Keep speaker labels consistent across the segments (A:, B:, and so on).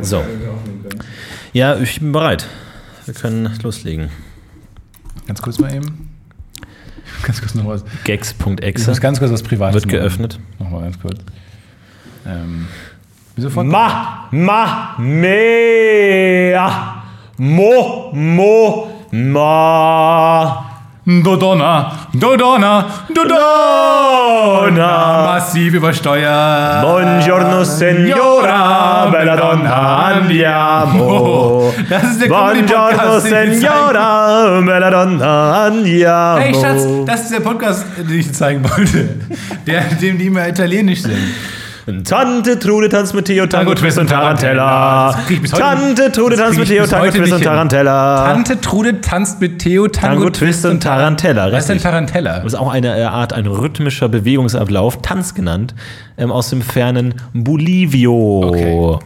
A: So. Ja, ich bin bereit. Wir können loslegen.
B: Ganz kurz mal eben. Ganz kurz noch was. Ich
A: Gags.exe
B: muss ganz kurz was Privates
A: wird
B: machen.
A: geöffnet.
B: Nochmal ganz kurz. Ähm, wieso von?
A: Ma, ma, mea, mo, mo, ma.
B: Dodonna, Dodonna,
A: Donna.
B: Massiv übersteuert.
A: Buongiorno, Signora, bella donna, andiamo.
B: Das ist der
A: Buongiorno, Signora, bella donna, andiamo.
B: Hey Schatz, das ist der Podcast, den ich dir zeigen wollte. Der, dem die immer italienisch sind.
A: Tante Trude tanzt mit Theo, Tango, Twist und Tarantella. Tante Trude tanzt mit Theo, Tango, Twist und. Tarantella.
B: Tante Trude tanzt mit Theo, Tango,
A: Twist und Tarantella.
B: Was ist denn. Tarantella?
A: Das ist auch eine äh, Art, ein rhythmischer Bewegungsablauf, Tanz genannt, ähm, aus dem fernen Bolivio.
B: Okay.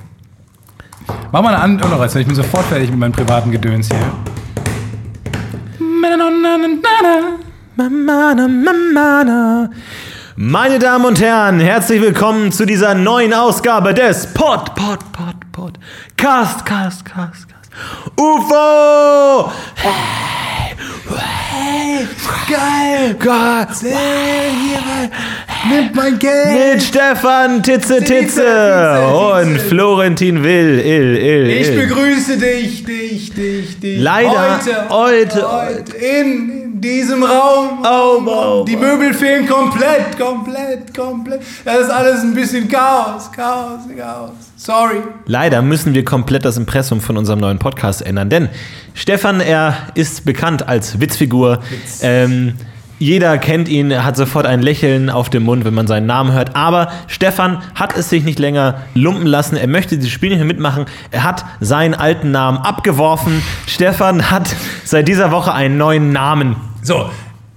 B: Mach mal eine andere Anmoderation. Ich bin sofort fertig mit meinem privaten Gedöns hier.
A: Mamana, mamana. Meine Damen und Herren, herzlich willkommen zu dieser neuen Ausgabe des Pod, Pod, Pod, Pod, Cast, Cast, Cast, Cast. UFO! Hey! Hey! Geil! Geil!
B: Nimm mein Geld!
A: Mit Stefan Titze Titze und. Florentin Will, ill, ill,
B: Ich begrüße dich, dich, dich, dich.
A: Leider,
B: heute,
A: heute,
B: heute in diesem Raum.
A: Oh, oh,
B: Die Möbel fehlen komplett, komplett, komplett. Das ist alles ein bisschen Chaos, Chaos, Chaos. Sorry.
A: Leider müssen wir komplett das Impressum von unserem neuen Podcast ändern, denn Stefan, er ist bekannt als Witzfigur. Ähm, jeder kennt ihn, er hat sofort ein Lächeln auf dem Mund, wenn man seinen Namen hört. Aber Stefan hat es sich nicht länger lumpen lassen. Er möchte dieses Spiel nicht mehr mitmachen. Er hat seinen alten Namen abgeworfen. Stefan hat seit dieser Woche einen neuen Namen.
B: So,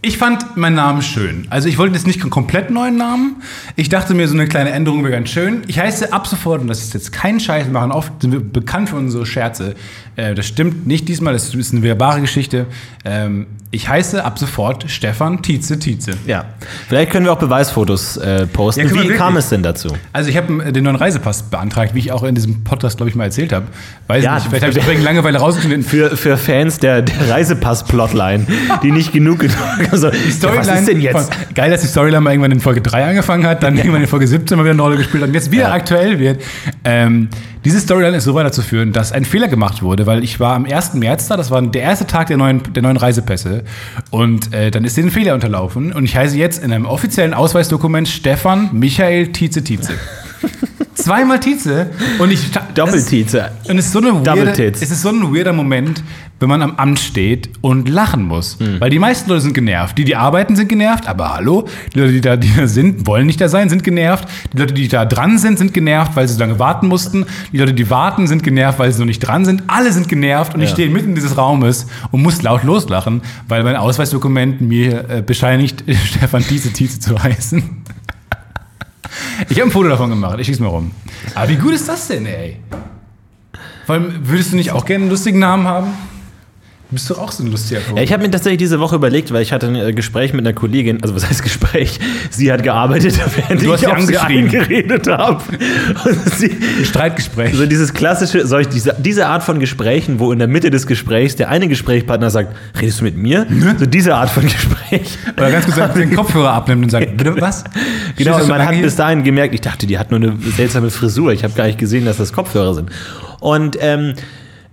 B: ich fand meinen Namen schön. Also ich wollte jetzt nicht einen komplett neuen Namen. Ich dachte mir, so eine kleine Änderung wäre ganz schön. Ich heiße ab sofort, und das ist jetzt kein Scheiß, wir machen oft, sind wir bekannt für unsere Scherze. Äh, das stimmt nicht diesmal, das ist eine wahre Geschichte. Ähm, ich heiße ab sofort Stefan Tietze Tietze.
A: Ja. Vielleicht können wir auch Beweisfotos äh, posten.
B: Ja,
A: Wie kam es denn dazu?
B: Also ich habe den neuen Reisepass beantragt, wie ich auch in diesem Podcast, glaube ich, mal erzählt habe. Weiß
A: Ja,
B: nicht, vielleicht habe ich deswegen Langeweile rausgeschnitten.
A: Für, für Fans der, der Reisepass-Plotline, die nicht genug genug. Also,
B: Die Storyline
A: ja, was ist denn jetzt?
B: Von, geil, dass die Storyline mal irgendwann in Folge 3 angefangen hat, dann irgendwann in Folge 17 mal wieder eine Rolle gespielt hat und jetzt wieder
A: Ja.
B: aktuell wird. Ähm, diese Storyline ist so weiterzuführen, dass ein Fehler gemacht wurde, weil ich war am 1. März da, das war der erste Tag der neuen, der neuen Reisepässe und äh, dann ist ein Fehler unterlaufen und ich heiße jetzt in einem offiziellen Ausweisdokument Stefan Michael Tietze Tietze. Zweimal Tietze und ich
A: Doppeltize.
B: und es ist so eine
A: Double
B: weirde, es ist so ein weirder Moment, wenn man am Amt steht und lachen muss.
A: Hm.
B: Weil die meisten Leute sind genervt. Die, die arbeiten, sind genervt, aber hallo, die Leute, die da, die da sind, wollen nicht da sein, sind genervt. Die Leute, die da dran sind, sind genervt, weil sie so lange warten mussten. Die Leute, die warten, sind genervt, weil sie noch nicht dran sind. Alle sind genervt und ich
A: Ja.
B: stehe mitten dieses Raumes und muss laut loslachen, weil mein Ausweisdokument mir äh, bescheinigt, Stefan Tietze Tietze zu heißen. Ich habe ein Foto davon gemacht, ich schieß mal rum. Aber wie gut ist das denn, ey? Vor allem, würdest du nicht auch gerne einen lustigen Namen haben? Du bist doch auch so ein lustiger Vogel.
A: Ja, ich habe mir tatsächlich diese Woche überlegt, weil ich hatte ein äh, Gespräch mit einer Kollegin, also was heißt Gespräch? Sie hat gearbeitet, während
B: Du hast
A: ich auf sie eingeredet habe.
B: Ein Streitgespräch.
A: so dieses klassische, soll ich diese, diese Art von Gesprächen, wo in der Mitte des Gesprächs der eine Gesprächspartner sagt, redest du mit mir? So diese Art von Gespräch.
B: Oder ganz kurz den Kopfhörer abnimmt und sagt, bitte was?
A: Genau, und
B: du
A: man hat
B: hier?
A: bis dahin gemerkt, ich dachte, die hat nur eine seltsame Frisur. Ich habe gar nicht gesehen, dass das Kopfhörer sind. Und ähm,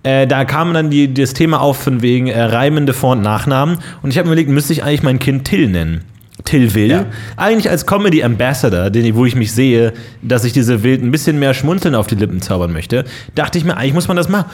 A: äh, da kam dann die, das Thema auf von wegen äh, reimende Vor- und Nachnamen. Und ich habe mir überlegt, müsste ich eigentlich mein Kind Till nennen? Till Will.
B: Ja.
A: Eigentlich als Comedy Ambassador, den, wo ich mich sehe, dass ich diese Wild ein bisschen mehr Schmunzeln auf die Lippen zaubern möchte, dachte ich mir, eigentlich muss man das machen.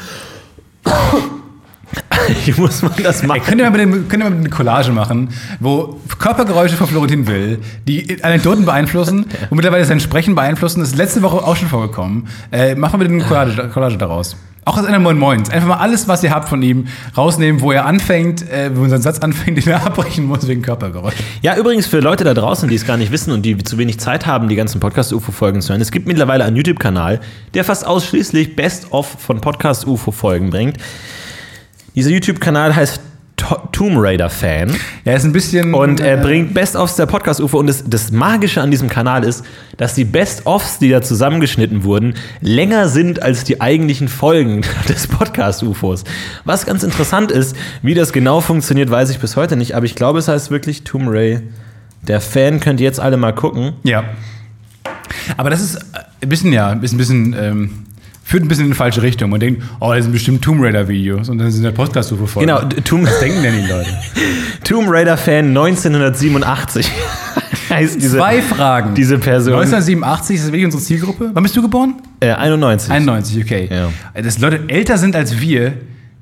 A: eigentlich muss man das machen.
B: Könnt, ihr mal bitte, könnt ihr mal eine Collage machen, wo Körpergeräusche von Florentin Will, die Anekdoten beeinflussen und mittlerweile sein Sprechen beeinflussen, das ist letzte Woche auch schon vorgekommen. Äh, machen wir eine Collage, Collage daraus. Auch aus einer Moin Moins. Einfach mal alles, was ihr habt von ihm, rausnehmen, wo er anfängt, äh, wo unser Satz anfängt, den er abbrechen muss wegen Körpergeräusch.
A: Ja, übrigens für Leute da draußen, die es gar nicht wissen und die zu wenig Zeit haben, die ganzen Podcast-UFO-Folgen zu hören, es gibt mittlerweile einen YouTube-Kanal, der fast ausschließlich Best-of von Podcast-UFO-Folgen bringt. Dieser YouTube-Kanal heißt To Tomb Raider-Fan.
B: Er ist ein bisschen.
A: Und er
B: äh,
A: bringt Best-ofs der Podcast-UFO. Und das, das Magische an diesem Kanal ist, dass die Best-ofs, die da zusammengeschnitten wurden, länger sind als die eigentlichen Folgen des Podcast-UFOs. Was ganz interessant ist, wie das genau funktioniert, weiß ich bis heute nicht. Aber ich glaube, es heißt wirklich Tomb Ray. Der Fan könnt ihr jetzt alle mal gucken.
B: Ja. Aber das ist äh, ein bisschen, ja, ist ein bisschen. Ähm, führt ein bisschen in die falsche Richtung. Man denkt, oh, das sind bestimmt Tomb Raider-Videos und dann sind der podcast UFO voll.
A: Genau, Tomb,
B: Was denken denn die Leute?
A: Tomb Raider-Fan 1987 heißt diese,
B: Zwei Fragen.
A: diese Person.
B: 1987 ist das wirklich unsere Zielgruppe. Wann bist du geboren?
A: äh, 91.
B: 91, okay.
A: Ja.
B: Dass Leute älter sind als wir,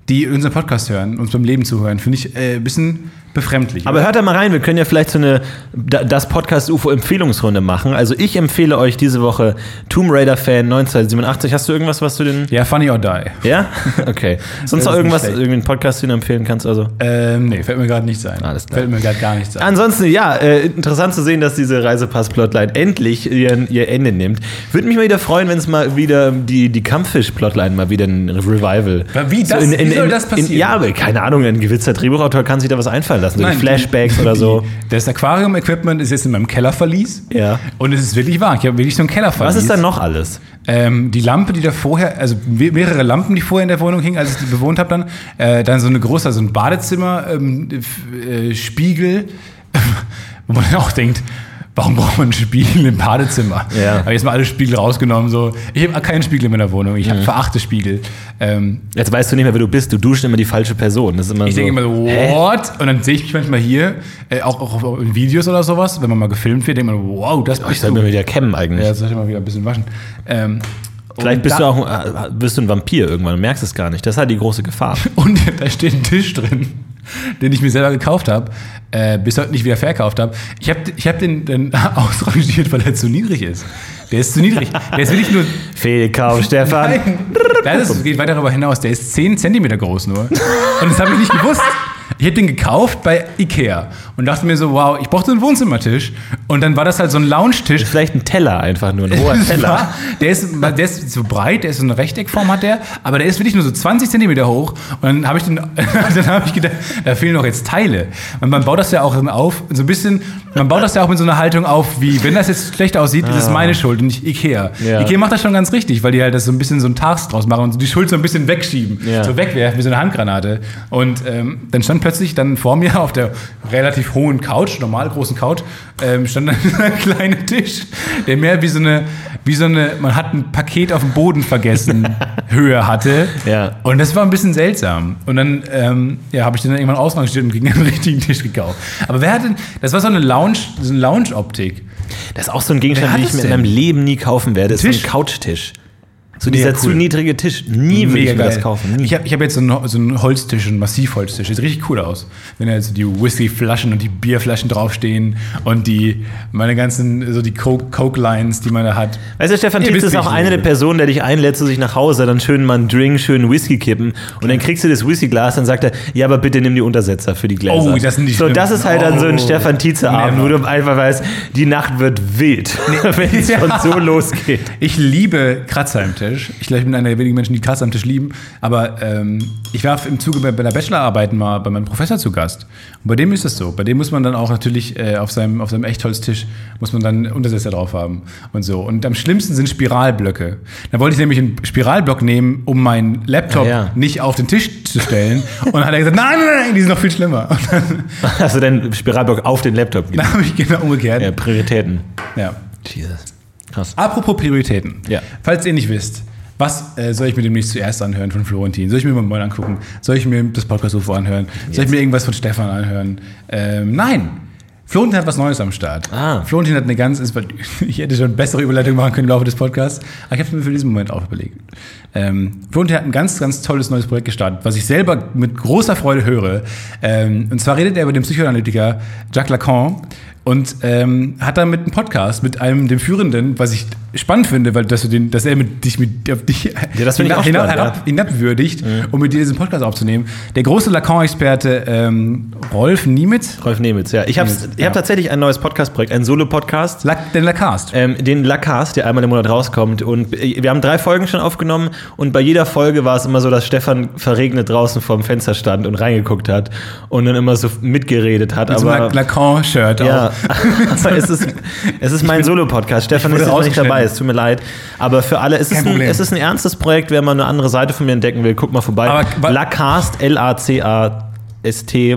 B: die unseren Podcast hören, uns beim Leben zuhören, finde ich äh, ein bisschen befremdlich.
A: Aber hört da mal rein, wir können ja vielleicht so eine da- das Podcast UFO Empfehlungsrunde machen. Also ich empfehle euch diese Woche Tomb Raider Fan 1987. Hast du irgendwas, was du den
B: ja, Funny or Die.
A: Ja? Okay. Sonst noch irgendwas,
B: schlecht.
A: irgendwie einen Podcast, den du empfehlen kannst also?
B: Ähm, nee, fällt mir gerade nicht ein.
A: Alles klar.
B: Fällt mir gerade gar nichts ein.
A: Ansonsten, ja, äh, interessant zu sehen, dass diese Reisepass-Plotline endlich ihren, ihr Ende nimmt. Würde mich mal wieder freuen, wenn es mal wieder die, die Kampffisch-Plotline mal wieder ein Revival.
B: Wie das- wie soll das passieren?
A: ja, aber keine Ahnung, ein gewisser Drehbuchautor kann sich da was einfallen lassen. So
B: Nein,
A: Flashbacks oder so.
B: Das Aquarium-Equipment ist jetzt in meinem Kellerverlies.
A: Ja.
B: Und es ist wirklich wahr. Ich habe wirklich so einen Kellerverlies.
A: Was ist da noch alles?
B: Ähm, die Lampe, die da vorher, also me- mehrere Lampen, die vorher in der Wohnung hingen, als ich die bewohnt habe dann. Äh, dann so eine große, so ein Badezimmer, ähm, äh, Spiegel, wo man auch denkt, warum braucht man einen Spiegel im Badezimmer?
A: Ja.
B: Habe jetzt mal alle Spiegel rausgenommen. So. Ich habe keinen Spiegel in meiner Wohnung. Ich habe verachte Spiegel. Ähm,
A: Jetzt weißt du nicht mehr, wer du bist. Du duschst immer die falsche Person. Das ist immer
B: ich
A: so.
B: denke immer so, what? Und dann sehe ich mich manchmal hier, äh, auch, auch in Videos oder sowas, wenn man mal gefilmt wird, denkt man, wow, das
A: ich
B: bist
A: soll
B: du.
A: mir wieder kämmen eigentlich.
B: Ja, soll ich mal wieder ein bisschen waschen. Ähm,
A: Vielleicht bist du auch äh, bist du ein Vampir irgendwann und merkst es gar nicht. Das ist halt die große Gefahr.
B: Und da steht ein Tisch drin, den ich mir selber gekauft habe, äh, bis heute nicht wieder verkauft habe. Ich habe ich hab den, den ausrangiert, weil er zu niedrig ist. Der ist zu niedrig. Der ist wirklich nur.
A: Fehlkauf, Stefan.
B: Nein, das ist, geht weit darüber hinaus. Der ist 10 Zentimeter groß nur. Und das habe ich nicht gewusst. Ich hätte den gekauft bei Ikea und dachte mir so, wow, ich brauchte einen Wohnzimmertisch. Und dann war das halt so ein Lounge-Tisch.
A: Vielleicht ein Teller einfach nur, ein hoher Teller.
B: Der ist, der ist so breit, der ist so eine Rechteckform hat der, aber der ist wirklich nur so 20 Zentimeter hoch. Und dann habe ich, den- dann habe ich gedacht, da fehlen noch jetzt Teile. Und man baut das ja auch auf, so ein bisschen, man baut das ja auch mit so einer Haltung auf, wie, wenn das jetzt schlecht aussieht, ist es meine Schuld und nicht Ikea.
A: Ja.
B: Ikea macht das schon ganz richtig, weil die halt das so ein bisschen so ein Task draus machen und so die Schuld so ein bisschen wegschieben,
A: Ja.
B: so wegwerfen wie so eine Handgranate. Und ähm, dann stand plötzlich dann vor mir auf der relativ hohen Couch, normal großen Couch, ähm, stand dann ein kleiner Tisch, der mehr wie so eine, wie so eine, man hat ein Paket auf dem Boden vergessen, Höhe hatte.
A: Ja.
B: Und das war ein bisschen seltsam. Und dann ähm, ja, habe ich den dann irgendwann ausrangiert und gegen einen richtigen Tisch gekauft. Aber wer hat denn, das war so eine Lounge, so eine Lounge-Optik.
A: Das ist auch so ein Gegenstand,
B: hat
A: den ich
B: es
A: mir in
B: denn?
A: meinem Leben nie kaufen werde. Das ist so ein Couchtisch. So
B: Mega
A: dieser zu
B: cool.
A: niedrige Tisch. Nie würde ich mir das kaufen. Nie.
B: Ich habe ich hab jetzt so einen, so einen Holztisch, einen Massivholztisch. Sieht richtig cool aus. Wenn da jetzt die Whiskyflaschen und die Bierflaschen draufstehen und die, meine ganzen, so die Coke- Coke-Lines, die man da hat.
A: Weißt du, Stefan Tietz ist auch
B: ich
A: eine der. Personen, der dich einlädt zu sich nach Hause, dann schön mal einen Drink, schön Whisky kippen und dann kriegst du das Whiskyglas, dann sagt er, ja, aber bitte nimm die Untersetzer für die Gläser.
B: Oh, das sind die
A: So, das ist halt dann so ein
B: Oh.
A: Stefan Tietze-Abend, wo du einfach weißt, die Nacht wird wild, wenn es
B: Ja.
A: schon so losgeht.
B: Ich liebe Kratzer im Tisch. Ich glaube, ich bin einer der wenigen Menschen, die Kratzer am Tisch lieben. Aber ähm, ich war im Zuge bei, bei der Bachelorarbeit mal bei meinem Professor zu Gast. Und bei dem ist es so. Bei dem muss man dann auch natürlich äh, auf, seinem, auf seinem Echtholztisch muss man dann Untersetzer drauf haben und so. Und am schlimmsten sind Spiralblöcke. Da wollte ich nämlich einen Spiralblock nehmen, um meinen Laptop
A: Ah, ja.
B: nicht auf den Tisch zu stellen. Und dann hat er gesagt, nein, nein, nein, die sind noch viel schlimmer. Und dann,
A: Hast du deinen Spiralblock auf den Laptop gelegt?
B: dann habe ich genau umgekehrt.
A: Ja, Prioritäten.
B: ja.
A: Jesus. Krass.
B: Apropos Prioritäten.
A: Ja.
B: Falls ihr nicht wisst, was äh, soll ich mir demnächst zuerst anhören von Florentin? Soll ich mir mal Moin angucken? Soll ich mir das Podcast-UFO anhören? Soll ich mir irgendwas von Stefan anhören? Ähm, nein. Florentin hat was Neues am Start.
A: Ah.
B: Florentin hat eine ganz, ich hätte schon bessere Überleitung machen können im Laufe des Podcasts, aber ich habe es mir für diesen Moment auch überlegt. Ähm, Florentin hat ein ganz, ganz tolles neues Projekt gestartet, was ich selber mit großer Freude höre. Ähm, und zwar redet er über den Psychoanalytiker Jacques Lacan und ähm, hat damit einen Podcast mit einem, dem Führenden, was ich spannend finde, weil dass, du den, dass er mit, dich mit auf dich
A: Ja, das finde ich
B: hinab,
A: spannend,
B: herab,
A: ja.
B: hinabwürdigt, um mit dir diesen Podcast aufzunehmen. Der große Lacan-Experte ähm, Rolf Niemitz,
A: Rolf Nemitz, ja. Ich habe ich hab
B: ja.
A: tatsächlich ein neues Podcast-Projekt, ein Solo-Podcast.
B: Lac, den Lacast.
A: Ähm, den Lacast, der einmal im Monat rauskommt. Und äh, wir haben drei Folgen schon aufgenommen und bei jeder Folge war es immer so, dass Stefan verregnet draußen vorm Fenster stand und reingeguckt hat und dann immer so mitgeredet hat.
B: Mit so
A: aber
B: Lacan-Shirt
A: ja, aber es ist, es ist mein Solo-Podcast. Stefan ist jetzt nicht dabei, es tut mir leid. Aber für alle, es ist, ein, es ist ein ernstes Projekt. Wer mal eine andere Seite von mir entdecken will, guck mal vorbei.
B: Aber
A: Lacast, L-A-C-A. st.de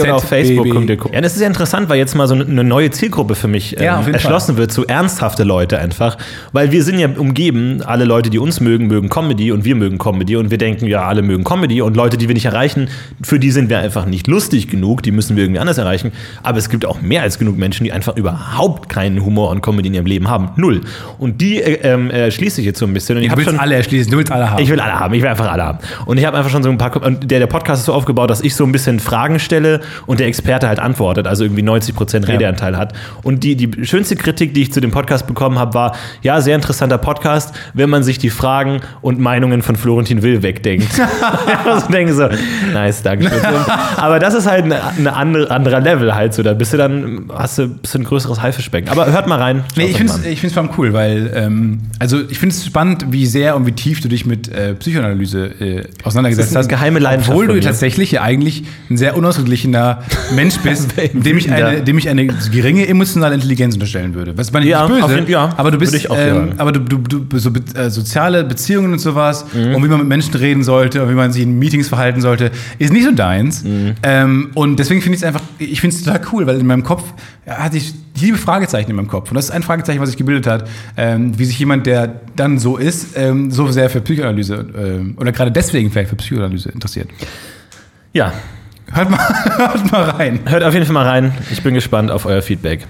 A: oder auf
B: ZBB.
A: Facebook. könnt ihr gucken. Ja, das ist ja interessant, weil jetzt mal so eine neue Zielgruppe für mich ähm,
B: Ja,
A: erschlossen wird, so ernsthafte Leute einfach. Weil wir sind ja umgeben, alle Leute, die uns mögen, mögen Comedy und wir mögen Comedy und wir denken, ja, alle mögen Comedy und Leute, die wir nicht erreichen, für die sind wir einfach nicht lustig genug, die müssen wir irgendwie anders erreichen. Aber es gibt auch mehr als genug Menschen, die einfach überhaupt keinen Humor und Comedy in ihrem Leben haben. Null. Und die äh, ähm, äh, schließe ich jetzt so ein bisschen. Und ich
B: Du willst
A: schon
B: alle erschließen, du willst alle haben.
A: ich will alle haben, ich will einfach alle haben. Und ich habe einfach schon so ein paar. Und der, der Podcast ist so aufgebaut, dass ich so ein bisschen Fragen stelle und der Experte halt antwortet, also irgendwie 90% Redeanteil hat. Und die, die schönste Kritik, die ich zu dem Podcast bekommen habe, war: ja, sehr interessanter Podcast, wenn man sich die Fragen und Meinungen von Florentin Will wegdenkt. ich denke so, nice, danke. Aber das ist halt ein eine andere, anderer Level halt so. Da bist du dann, hast du bist ein größeres Haifischbecken. Aber hört mal rein.
B: Nee, ich finde es
A: an.
B: ich find's vor allem cool, weil, ähm, also ich finde es spannend, wie sehr und wie tief du dich mit äh, Psychoanalyse äh, auseinandergesetzt
A: Das ist eine
B: hast.
A: geheime Leidenschaft
B: Obwohl du tatsächlich ja eigentlich ein sehr unausgeglichener Mensch bist, dem ich, eine, dem ich eine geringe emotionale Intelligenz unterstellen würde. Was man
A: Ja,
B: nicht böse,
A: jeden- ja,
B: aber du bist,
A: ich auch
B: ähm, aber du, du, du so äh, soziale Beziehungen und sowas
A: Mhm.
B: und wie man mit Menschen reden sollte und wie man sich in Meetings verhalten sollte, ist nicht so deins.
A: Mhm.
B: Ähm, und deswegen finde ich es einfach, ich finde es total cool, weil in meinem Kopf hatte ich liebe Fragezeichen in meinem Kopf. Und das ist ein Fragezeichen, was sich gebildet hat, ähm, wie sich jemand, der dann so ist, ähm, so sehr für Psychoanalyse ähm, oder gerade deswegen vielleicht für Psychoanalyse interessiert.
A: Ja,
B: Hört mal, hört mal rein.
A: hört auf jeden Fall mal rein. Ich bin gespannt auf euer Feedback.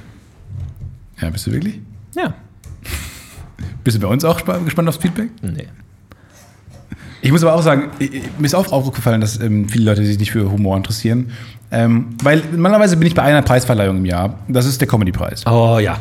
B: Ja, bist du wirklich?
A: Ja.
B: Bist du bei uns auch spa- gespannt aufs Feedback?
A: Nee.
B: Ich muss aber auch sagen, mir ist auch aufgefallen, dass ähm, viele Leute sich nicht für Humor interessieren. Ähm, weil normalerweise bin ich bei einer Preisverleihung im Jahr. Das ist der Comedy-Preis.
A: Oh ja.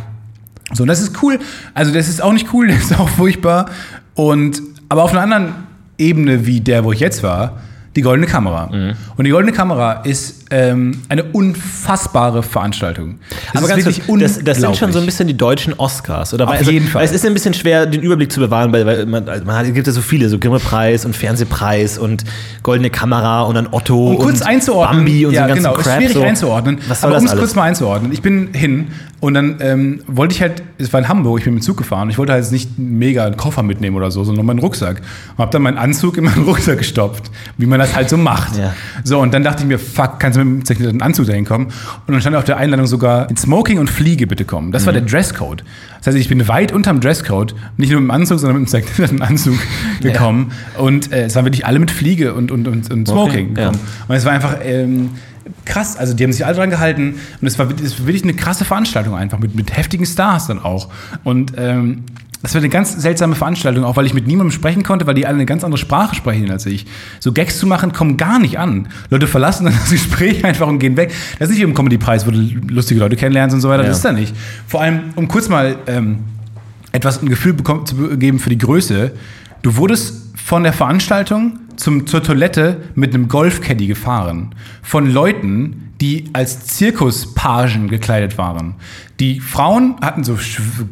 B: So, und das ist cool. Also, das ist auch nicht cool, das ist auch furchtbar. Und, aber auf einer anderen Ebene wie der, wo ich jetzt war, die Goldene Kamera.
A: Mhm.
B: Und die Goldene Kamera ist ähm, eine unfassbare Veranstaltung. Das
A: Aber ganz kurz, das, das sind schon so ein bisschen die deutschen Oscars, oder?
B: Auf
A: also,
B: jeden Fall.
A: Es ist ein bisschen schwer, den Überblick zu bewahren, weil, weil man, also man hat, gibt ja so viele, so Grimme-Preis und Fernsehpreis und Goldene Kamera und dann Otto
B: Um kurz
A: und
B: einzuordnen.
A: Bambi und
B: ja,
A: so ganzen
B: genau,
A: Crap.
B: ist schwierig
A: so.
B: einzuordnen.
A: Was soll
B: aber um es kurz mal einzuordnen. Ich bin hin und dann ähm, wollte ich halt, es war in Hamburg, ich bin mit dem Zug gefahren. Ich wollte halt nicht mega einen Koffer mitnehmen oder so, sondern nur meinen Rucksack. Und habe dann meinen Anzug in meinen Rucksack gestopft, wie man das halt so macht.
A: Ja.
B: So, und dann dachte ich mir, fuck, kannst du mit dem zerknitterten Anzug dahin kommen? Und dann stand auf der Einladung sogar, in Smoking und Fliege bitte kommen. Das war
A: Mhm.
B: der Dresscode. Das heißt, ich bin weit unterm Dresscode, nicht nur mit dem Anzug, sondern mit dem zerknitterten Anzug gekommen. Und äh, es waren wirklich alle mit Fliege und, und, und, und Smoking
A: ja.
B: gekommen. Und es war einfach ähm, krass. Also die haben sich alle dran gehalten und es war, es war wirklich eine krasse Veranstaltung einfach mit, mit heftigen Stars dann auch. Und ähm, das war eine ganz seltsame Veranstaltung, auch weil ich mit niemandem sprechen konnte, weil die alle eine ganz andere Sprache sprechen als ich. So Gags zu machen, kommen gar nicht an. Leute verlassen dann das Gespräch einfach und gehen weg. Das ist nicht wie im Comedy-Preis, wo du lustige Leute kennenlernst und so weiter.
A: Ja.
B: Das ist da nicht. Vor allem, um kurz mal ähm, etwas ein Gefühl bekommen, zu geben für die Größe. Du wurdest von der Veranstaltung zum, zur Toilette mit einem Golfcaddy gefahren. Von Leuten, die als Zirkuspagen gekleidet waren. Die Frauen hatten so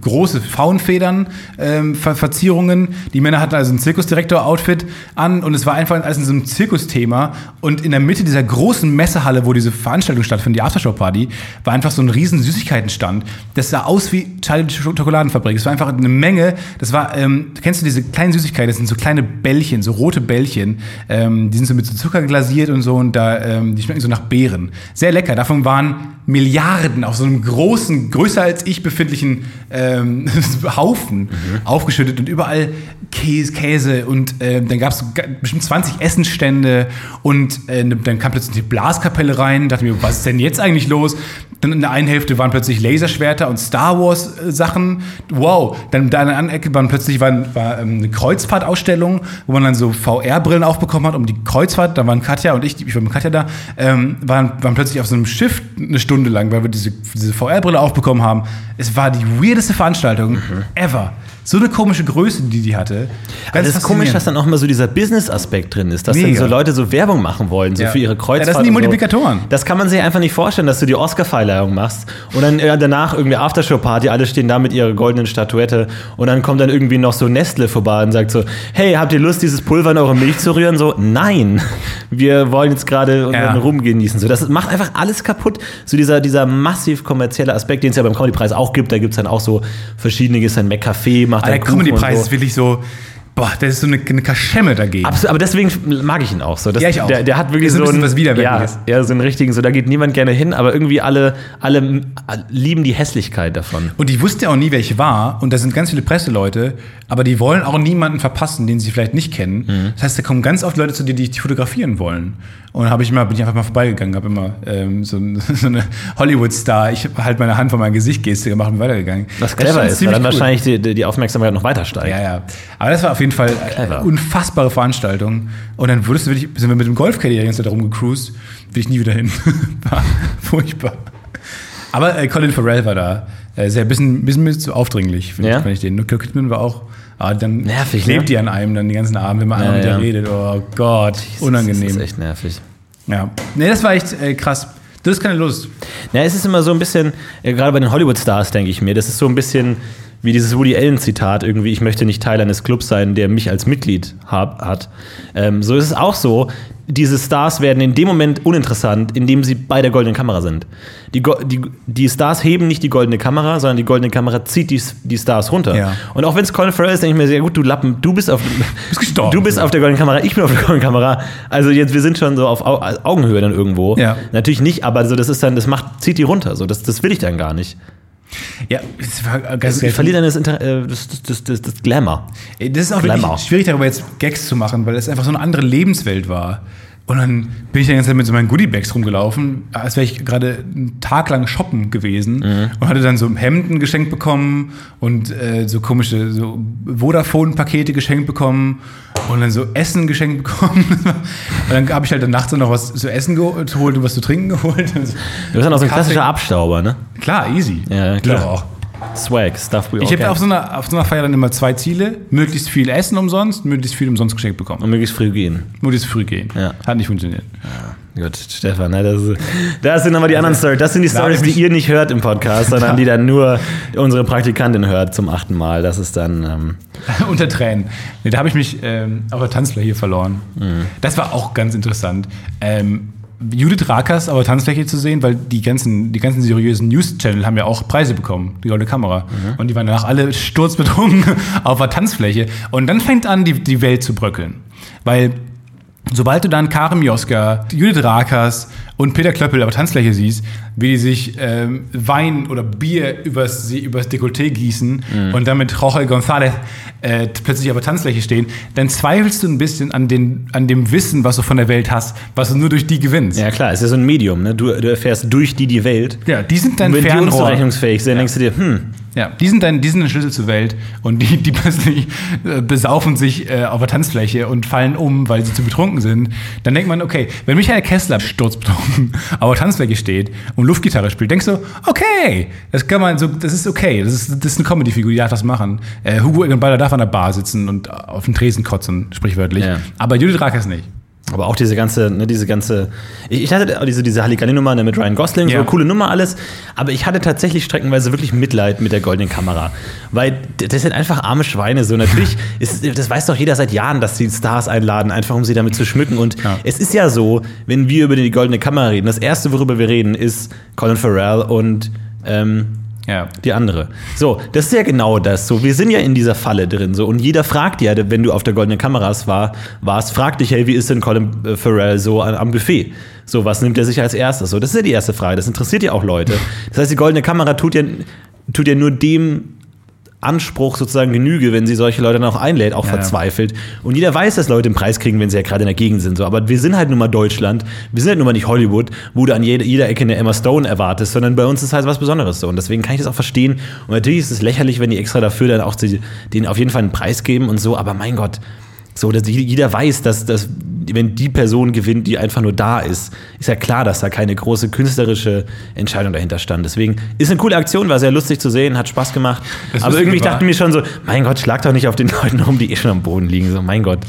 B: große Frauenfedern, ähm, Ver Verzierungen. Die Männer hatten also ein Zirkusdirektor-Outfit an und es war einfach alles in so einem Zirkusthema. Und in der Mitte dieser großen Messehalle, wo diese Veranstaltung stattfindet, die Aftershow-Party, war einfach so ein riesen Süßigkeitenstand. Das sah aus wie Charlie Schokoladenfabrik. Es war einfach eine Menge. Das war, ähm, kennst du diese kleinen Süßigkeiten? Das sind so kleine Bällchen, so rote Bällchen. Ähm, die sind so mit so Zucker glasiert und so und da, ähm, die schmecken so nach Beeren. Sehr lecker. Davon waren Milliarden auf so einem großen, größer als ich befindlichen ähm, Haufen aufgeschüttet und überall Käse, Käse und ähm, dann gab es bestimmt 20 Essensstände und äh, dann kam plötzlich die Blaskapelle rein. Dachte mir, was ist denn jetzt eigentlich los? Dann in der einen Hälfte waren plötzlich Laserschwerter und Star Wars äh, Sachen. Wow. Dann da in der anderen Ecke waren plötzlich waren, war ähm, eine Kreuzfahrtausstellung, wo man dann so VR-Brillen aufbekommen hat, um die Kreuzfahrt, da waren Katja und ich, ich war mit Katja da, ähm, waren, waren plötzlich auf so einem Schiff eine Stunde lang, weil wir diese, diese VR-Brille aufbekommen haben. Es war die weirdeste Veranstaltung ever. So eine komische Größe, die die hatte.
A: Das ist komisch, dass dann auch immer so dieser Business-Aspekt drin ist, dass dann
B: Mega.
A: so Leute so Werbung machen wollen, so
B: Ja.
A: für ihre
B: Ja,
A: Kreuzfahrt.
B: das sind die Multiplikatoren.
A: So. Das kann man sich einfach nicht vorstellen, dass du die Oscar-Verleihung machst und dann äh, danach irgendwie Aftershow-Party, alle stehen da mit ihrer goldenen Statuette und dann kommt dann irgendwie noch so Nestle vorbei und sagt so, hey, habt ihr Lust, dieses Pulver in eure Milch zu rühren? So, nein, wir wollen jetzt gerade
B: Ja.
A: Ruhm genießen. So, das macht einfach alles kaputt. So dieser, dieser massiv kommerzielle Aspekt, den es ja beim Comedy-Preis auch gibt, da gibt es dann auch so verschiedene, ist dann McCafé, macht
B: Aber der Comedy-Preis
A: so.
B: ist wirklich so, boah, das ist so eine, eine Kaschemme dagegen.
A: Absolut, aber deswegen mag ich ihn auch so. Das,
B: Ja, ich auch.
A: Der, der hat wirklich
B: Ist ein
A: so
B: bisschen
A: einen,
B: was.
A: Ja, ja, so einen richtigen, so da geht niemand gerne hin, aber irgendwie alle, alle lieben die Hässlichkeit davon.
B: Und ich wusste auch nie, wer ich war. Und da sind ganz viele Presseleute, aber die wollen auch niemanden verpassen, den sie vielleicht nicht kennen.
A: Mhm.
B: Das heißt, da kommen ganz oft Leute zu dir, die dich fotografieren wollen. Und habe ich mal, bin ich einfach mal vorbeigegangen, habe immer ähm, so, ein- so eine Hollywood-Star, ich habe halt meine Hand vor mein Gesicht Geste gemacht und weitergegangen.
A: Was
B: Das
A: clever
B: schon
A: ist, weil
B: ziemlich
A: dann
B: cool.
A: wahrscheinlich die, die die Aufmerksamkeit noch weiter steigt.
B: Ja, ja. Aber das war auf jeden Fall
A: Clever.
B: unfassbare Veranstaltung. Und dann wurdest du wirklich, sind wir mit dem Golfcaddy die ganze Zeit rumgecruised. Will ich nie wieder hin. war furchtbar. Aber äh, Colin Farrell war da. Äh, sehr bisschen, bisschen so aufdringlich, finde
A: Ja?
B: ich, ich den. Nicole Kidman war auch. Ah, dann
A: Nervig,
B: klebt
A: ne?
B: die an einem dann den ganzen Abend, wenn man
A: Ja,
B: mit
A: ja.
B: der redet. Oh Gott, unangenehm.
A: Das ist echt nervig.
B: ja. Nee, das war echt äh, krass. Du hast keine Lust.
A: Ja, es ist immer so ein bisschen, äh, gerade bei den Hollywood-Stars, denke ich mir, das ist so ein bisschen wie dieses Woody Allen-Zitat irgendwie, ich möchte nicht Teil eines Clubs sein, der mich als Mitglied hab, hat. Ähm, so ist es auch so, diese Stars werden in dem Moment uninteressant, in dem sie bei der goldenen Kamera sind. Die, Go- die, die Stars heben nicht die goldene Kamera, sondern die goldene Kamera zieht die, die Stars runter.
B: Ja.
A: Und auch wenn es Colin Farrell ist, denke ich mir sehr gut, du Lappen, du bist auf,
B: Bist
A: du bist auf der goldenen Kamera, ich bin auf der goldenen Kamera. Also jetzt, wir sind schon so auf Au Augenhöhe dann irgendwo.
B: Ja.
A: Natürlich nicht, aber so, das ist dann, das macht, zieht die runter. So, das, das will ich dann gar nicht.
B: Ja, es war ganz
A: Also, verliere dann das, äh, das, das, das, das, Glamour.
B: Das ist auch
A: Glamour.
B: wirklich schwierig, darüber jetzt Gags zu machen, weil es einfach so eine andere Lebenswelt war. Und dann bin ich die ganze Zeit mit so meinen Goodiebags rumgelaufen, als wäre ich gerade einen Tag lang shoppen gewesen
A: Mhm.
B: und hatte dann so Hemden geschenkt bekommen und äh, so komische so Vodafone-Pakete geschenkt bekommen und dann so Essen geschenkt bekommen. und dann habe ich halt dann nachts noch was zu essen geholt und was zu trinken geholt.
A: Du bist dann auch so ein klassischer Abstauber, ne?
B: Klar, easy.
A: Ja,
B: Du
A: klar.
B: doch auch.
A: Swag, Stuff we all
B: Ich habe auf, so einer, auf so einer Feier dann immer zwei Ziele. Möglichst viel Essen umsonst, möglichst viel umsonst geschenkt bekommen.
A: Und möglichst früh gehen.
B: Möglichst früh gehen.
A: Ja.
B: Hat nicht funktioniert.
A: Gut, Stefan, ne, das, ist- das sind nochmal die anderen Stories. Das sind die Stories, die ihr nicht hört im Podcast, sondern die dann nur unsere Praktikantin hört zum achten Mal. Das ist dann. Ähm,
B: Unter Tränen. Nee, da habe ich mich ähm, auf der Tanzfläche verloren.
A: Mhm.
B: Das war auch ganz interessant. Ähm, Judith Rakers auf der Tanzfläche zu sehen, weil die ganzen, die ganzen seriösen News-Channel haben ja auch Preise bekommen, die goldene Kamera.
A: Mhm.
B: Und die waren danach alle sturzbetrunken auf der Tanzfläche. Und dann fängt an, die, die Welt zu bröckeln. Weil sobald du dann Karim Joska, Judith Rakers und Peter Klöppel auf der Tanzfläche siehst, wie die sich ähm, Wein oder Bier übers, sie übers Dekolleté gießen und dann mit Jorge González äh, plötzlich auf der Tanzfläche stehen, dann zweifelst du ein bisschen an, den, an dem Wissen, was du von der Welt hast, was du nur durch die gewinnst.
A: ja, klar, es ist ja so ein Medium. Ne? Du, du erfährst durch die die Welt.
B: Ja, die sind dein
A: Und wenn die
B: Fernrohr.
A: unzurechnungsfähig sind, denkst du dir, hm,
B: Ja, die sind dein, die sind der Schlüssel zur Welt und die, die plötzlich äh, besaufen sich äh, auf der Tanzfläche und fallen um, weil sie zu betrunken sind. Dann denkt man, okay, wenn Michael Kessler sturzbetrunken auf der Tanzfläche steht und Luftgitarre spielt, denkst du, okay, das kann man so, das ist okay, das ist, das ist eine Comedy-Figur, die darf das machen. Äh, Hugo Egenbalder darf an der Bar sitzen und auf den Tresen kotzen, sprichwörtlich.
A: Ja.
B: Aber Judith Rakers nicht.
A: Aber auch diese ganze, ne, diese ganze. Ich, ich hatte auch diese, diese Halligalli-Nummer ne, mit Ryan Gosling,
B: Ja.
A: so coole Nummer alles. Aber ich hatte tatsächlich streckenweise wirklich Mitleid mit der goldenen Kamera. Weil das sind einfach arme Schweine. So natürlich, ist, das weiß doch jeder seit Jahren, dass sie Stars einladen, einfach um sie damit zu schmücken. Und
B: Ja.
A: es ist ja so, wenn wir über die goldene Kamera reden, das erste, worüber wir reden, ist Colin Farrell und ähm,
B: Ja.
A: die andere. So, das ist ja genau das. So, wir sind ja in dieser Falle drin. So, und jeder fragt ja, wenn du auf der goldenen Kameras war, warst, fragt dich, hey, wie ist denn Colin äh, Farrell so am Buffet? So, was nimmt er sich als erstes? So, das ist ja die erste Frage. Das interessiert ja auch Leute. Das heißt, die goldene Kamera tut ja, tut ja nur dem Anspruch sozusagen Genüge, wenn sie solche Leute dann auch einlädt, auch
B: Ja,
A: verzweifelt. Und jeder weiß, dass Leute einen Preis kriegen, wenn sie ja gerade in der Gegend sind. So. Aber wir sind halt nun mal Deutschland, wir sind halt nun mal nicht Hollywood, wo du an jeder, jeder Ecke eine Emma Stone erwartest, sondern bei uns ist halt was Besonderes so. Und deswegen kann ich das auch verstehen. Und natürlich ist es lächerlich, wenn die extra dafür dann auch die, denen auf jeden Fall einen Preis geben und so, aber mein Gott, so, dass jeder weiß, dass, dass wenn die Person gewinnt, die einfach nur da ist, ist ja klar, dass da keine große künstlerische Entscheidung dahinter stand. Deswegen ist eine coole Aktion, war sehr lustig zu sehen, hat Spaß gemacht.
B: Das
A: Aber irgendwie ich dachte mir schon so, mein Gott, schlag doch nicht auf den Leuten rum, die eh schon am Boden liegen. So, mein Gott.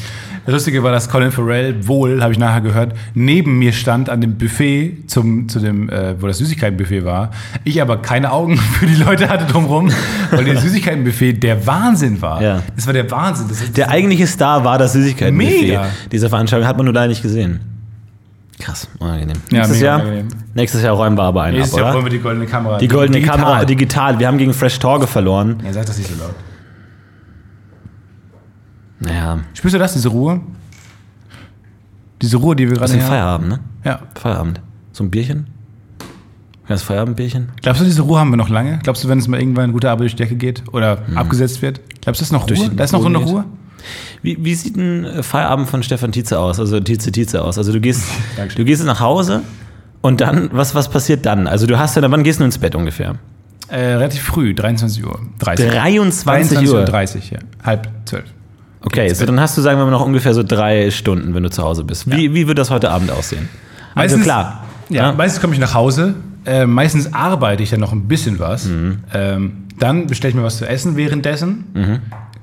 B: Das Lustige war, dass Colin Farrell wohl, habe ich nachher gehört, neben mir stand an dem Buffet, zum, zu dem, äh, wo das Süßigkeitenbuffet war. Ich aber keine Augen für die Leute hatte drumherum, weil der Süßigkeitenbuffet der Wahnsinn war.
A: Ja.
B: Das war der Wahnsinn. Das ist,
A: Der eigentliche Star war das Süßigkeitenbuffet
B: Mega.
A: dieser Veranstaltung, hat man nur leider nicht gesehen. Krass, unangenehm.
B: Ja,
A: nächstes, Jahr,
B: unangenehm.
A: nächstes Jahr räumen wir aber einen
B: Nächstes
A: ab,
B: Jahr
A: oder?
B: wollen wir die goldene Kamera.
A: Die goldene
B: Digital.
A: Kamera digital. Wir haben gegen Fresh Torge verloren.
B: Ja, sag das nicht so laut.
A: Naja,
B: Spürst du das, diese Ruhe? Diese Ruhe, die wir
A: das
B: gerade
A: ist ein
B: haben?
A: Feierabend, ne?
B: Ja.
A: Feierabend. So ein Bierchen? Das Feierabendbierchen?
B: Glaubst du, diese Ruhe haben wir noch lange? Glaubst du, wenn es mal irgendwann eine gute Arbeit durch die Decke geht oder abgesetzt wird? Glaubst du, das ist noch
A: Hm. Durch
B: Ruhe? Da ist noch
A: Ruhe
B: eine? Ruhe?
A: Wie, wie sieht ein äh, Feierabend von Stefan Tietze aus? Also Tietze Tietze aus. Also du gehst,
B: Dankeschön.
A: du gehst nach Hause und dann, was, was passiert dann? Also du hast ja, wann gehst du ins Bett ungefähr?
B: Äh, relativ früh, 23 Uhr. 30.
A: 23 Uhr.
B: 30, ja. Halb zwölf.
A: Okay, so dann hast du, sagen wir mal, noch ungefähr so drei Stunden, wenn du zu Hause bist. Wie, wie wird das heute Abend aussehen? Also
B: Meistens-
A: klar.
B: Ja,
A: Ja.
B: meistens komme ich nach Hause. Äh, meistens arbeite ich dann noch ein bisschen was.
A: Mhm.
B: Ähm, dann bestelle ich mir was zu essen währenddessen.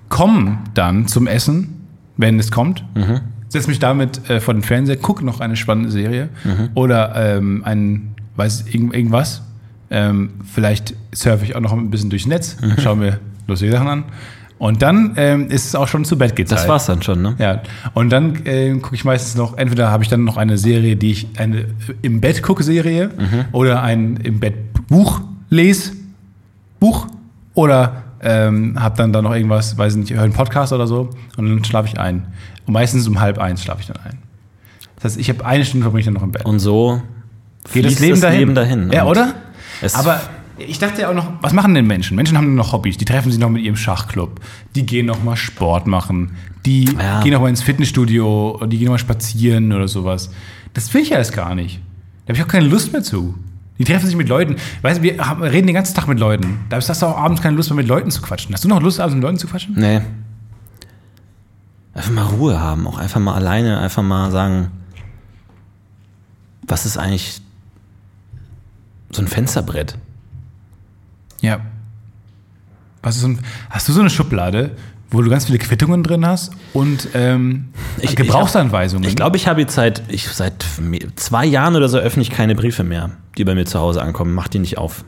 B: Komme dann zum Essen, wenn es kommt.
A: Mhm.
B: Setze mich damit äh, vor den Fernseher, gucke noch eine spannende Serie.
A: Mhm.
B: Oder ähm, ein, weiß ich, irgend, irgendwas. Ähm, vielleicht surfe ich auch noch ein bisschen durchs Netz,
A: Mhm.
B: schaue mir lustige Sachen an. Und dann ähm, ist es auch schon zu Bett geht
A: Das war's dann schon, ne?
B: ja, und dann äh, gucke ich meistens noch, entweder habe ich dann noch eine Serie, die ich eine im Bett gucke Serie
A: Mhm.
B: oder ein im Bett Buch lese, Buch oder ähm, habe dann da noch irgendwas, weiß ich nicht, höre einen Podcast oder so und dann schlafe ich ein. Und meistens um halb eins schlafe ich dann ein. Das heißt, ich habe eine Stunde verbringe ich dann noch im Bett.
A: Und so
B: Geht das Leben dahin?
A: Leben dahin.
B: Ja, oder?
A: es-
B: Aber ich dachte ja auch noch, was machen denn Menschen? Menschen haben noch Hobbys. Die treffen sich noch mit ihrem Schachclub. Die gehen noch mal Sport machen. Die
A: Ja.
B: gehen noch mal ins Fitnessstudio. Die gehen noch mal spazieren oder sowas. Das will ich alles gar nicht. Da habe ich auch keine Lust mehr zu. Die treffen sich mit Leuten. Weißt du, wir haben- reden den ganzen Tag mit Leuten. Da hast du auch abends keine Lust mehr mit Leuten zu quatschen. Hast du noch Lust, abends mit Leuten zu quatschen?
A: Nee. Einfach mal Ruhe haben, auch einfach mal alleine, einfach mal sagen, was ist eigentlich so ein Fensterbrett?
B: Ja. Was ist ein, hast du so eine Schublade, wo du ganz viele Quittungen drin hast und ähm,
A: Ich-
B: Gebrauchsanweisungen?
A: Ich glaube, ich habe jetzt seit, ich, seit zwei Jahren oder so öffne ich keine Briefe mehr, die bei mir zu Hause ankommen. Mach die nicht auf.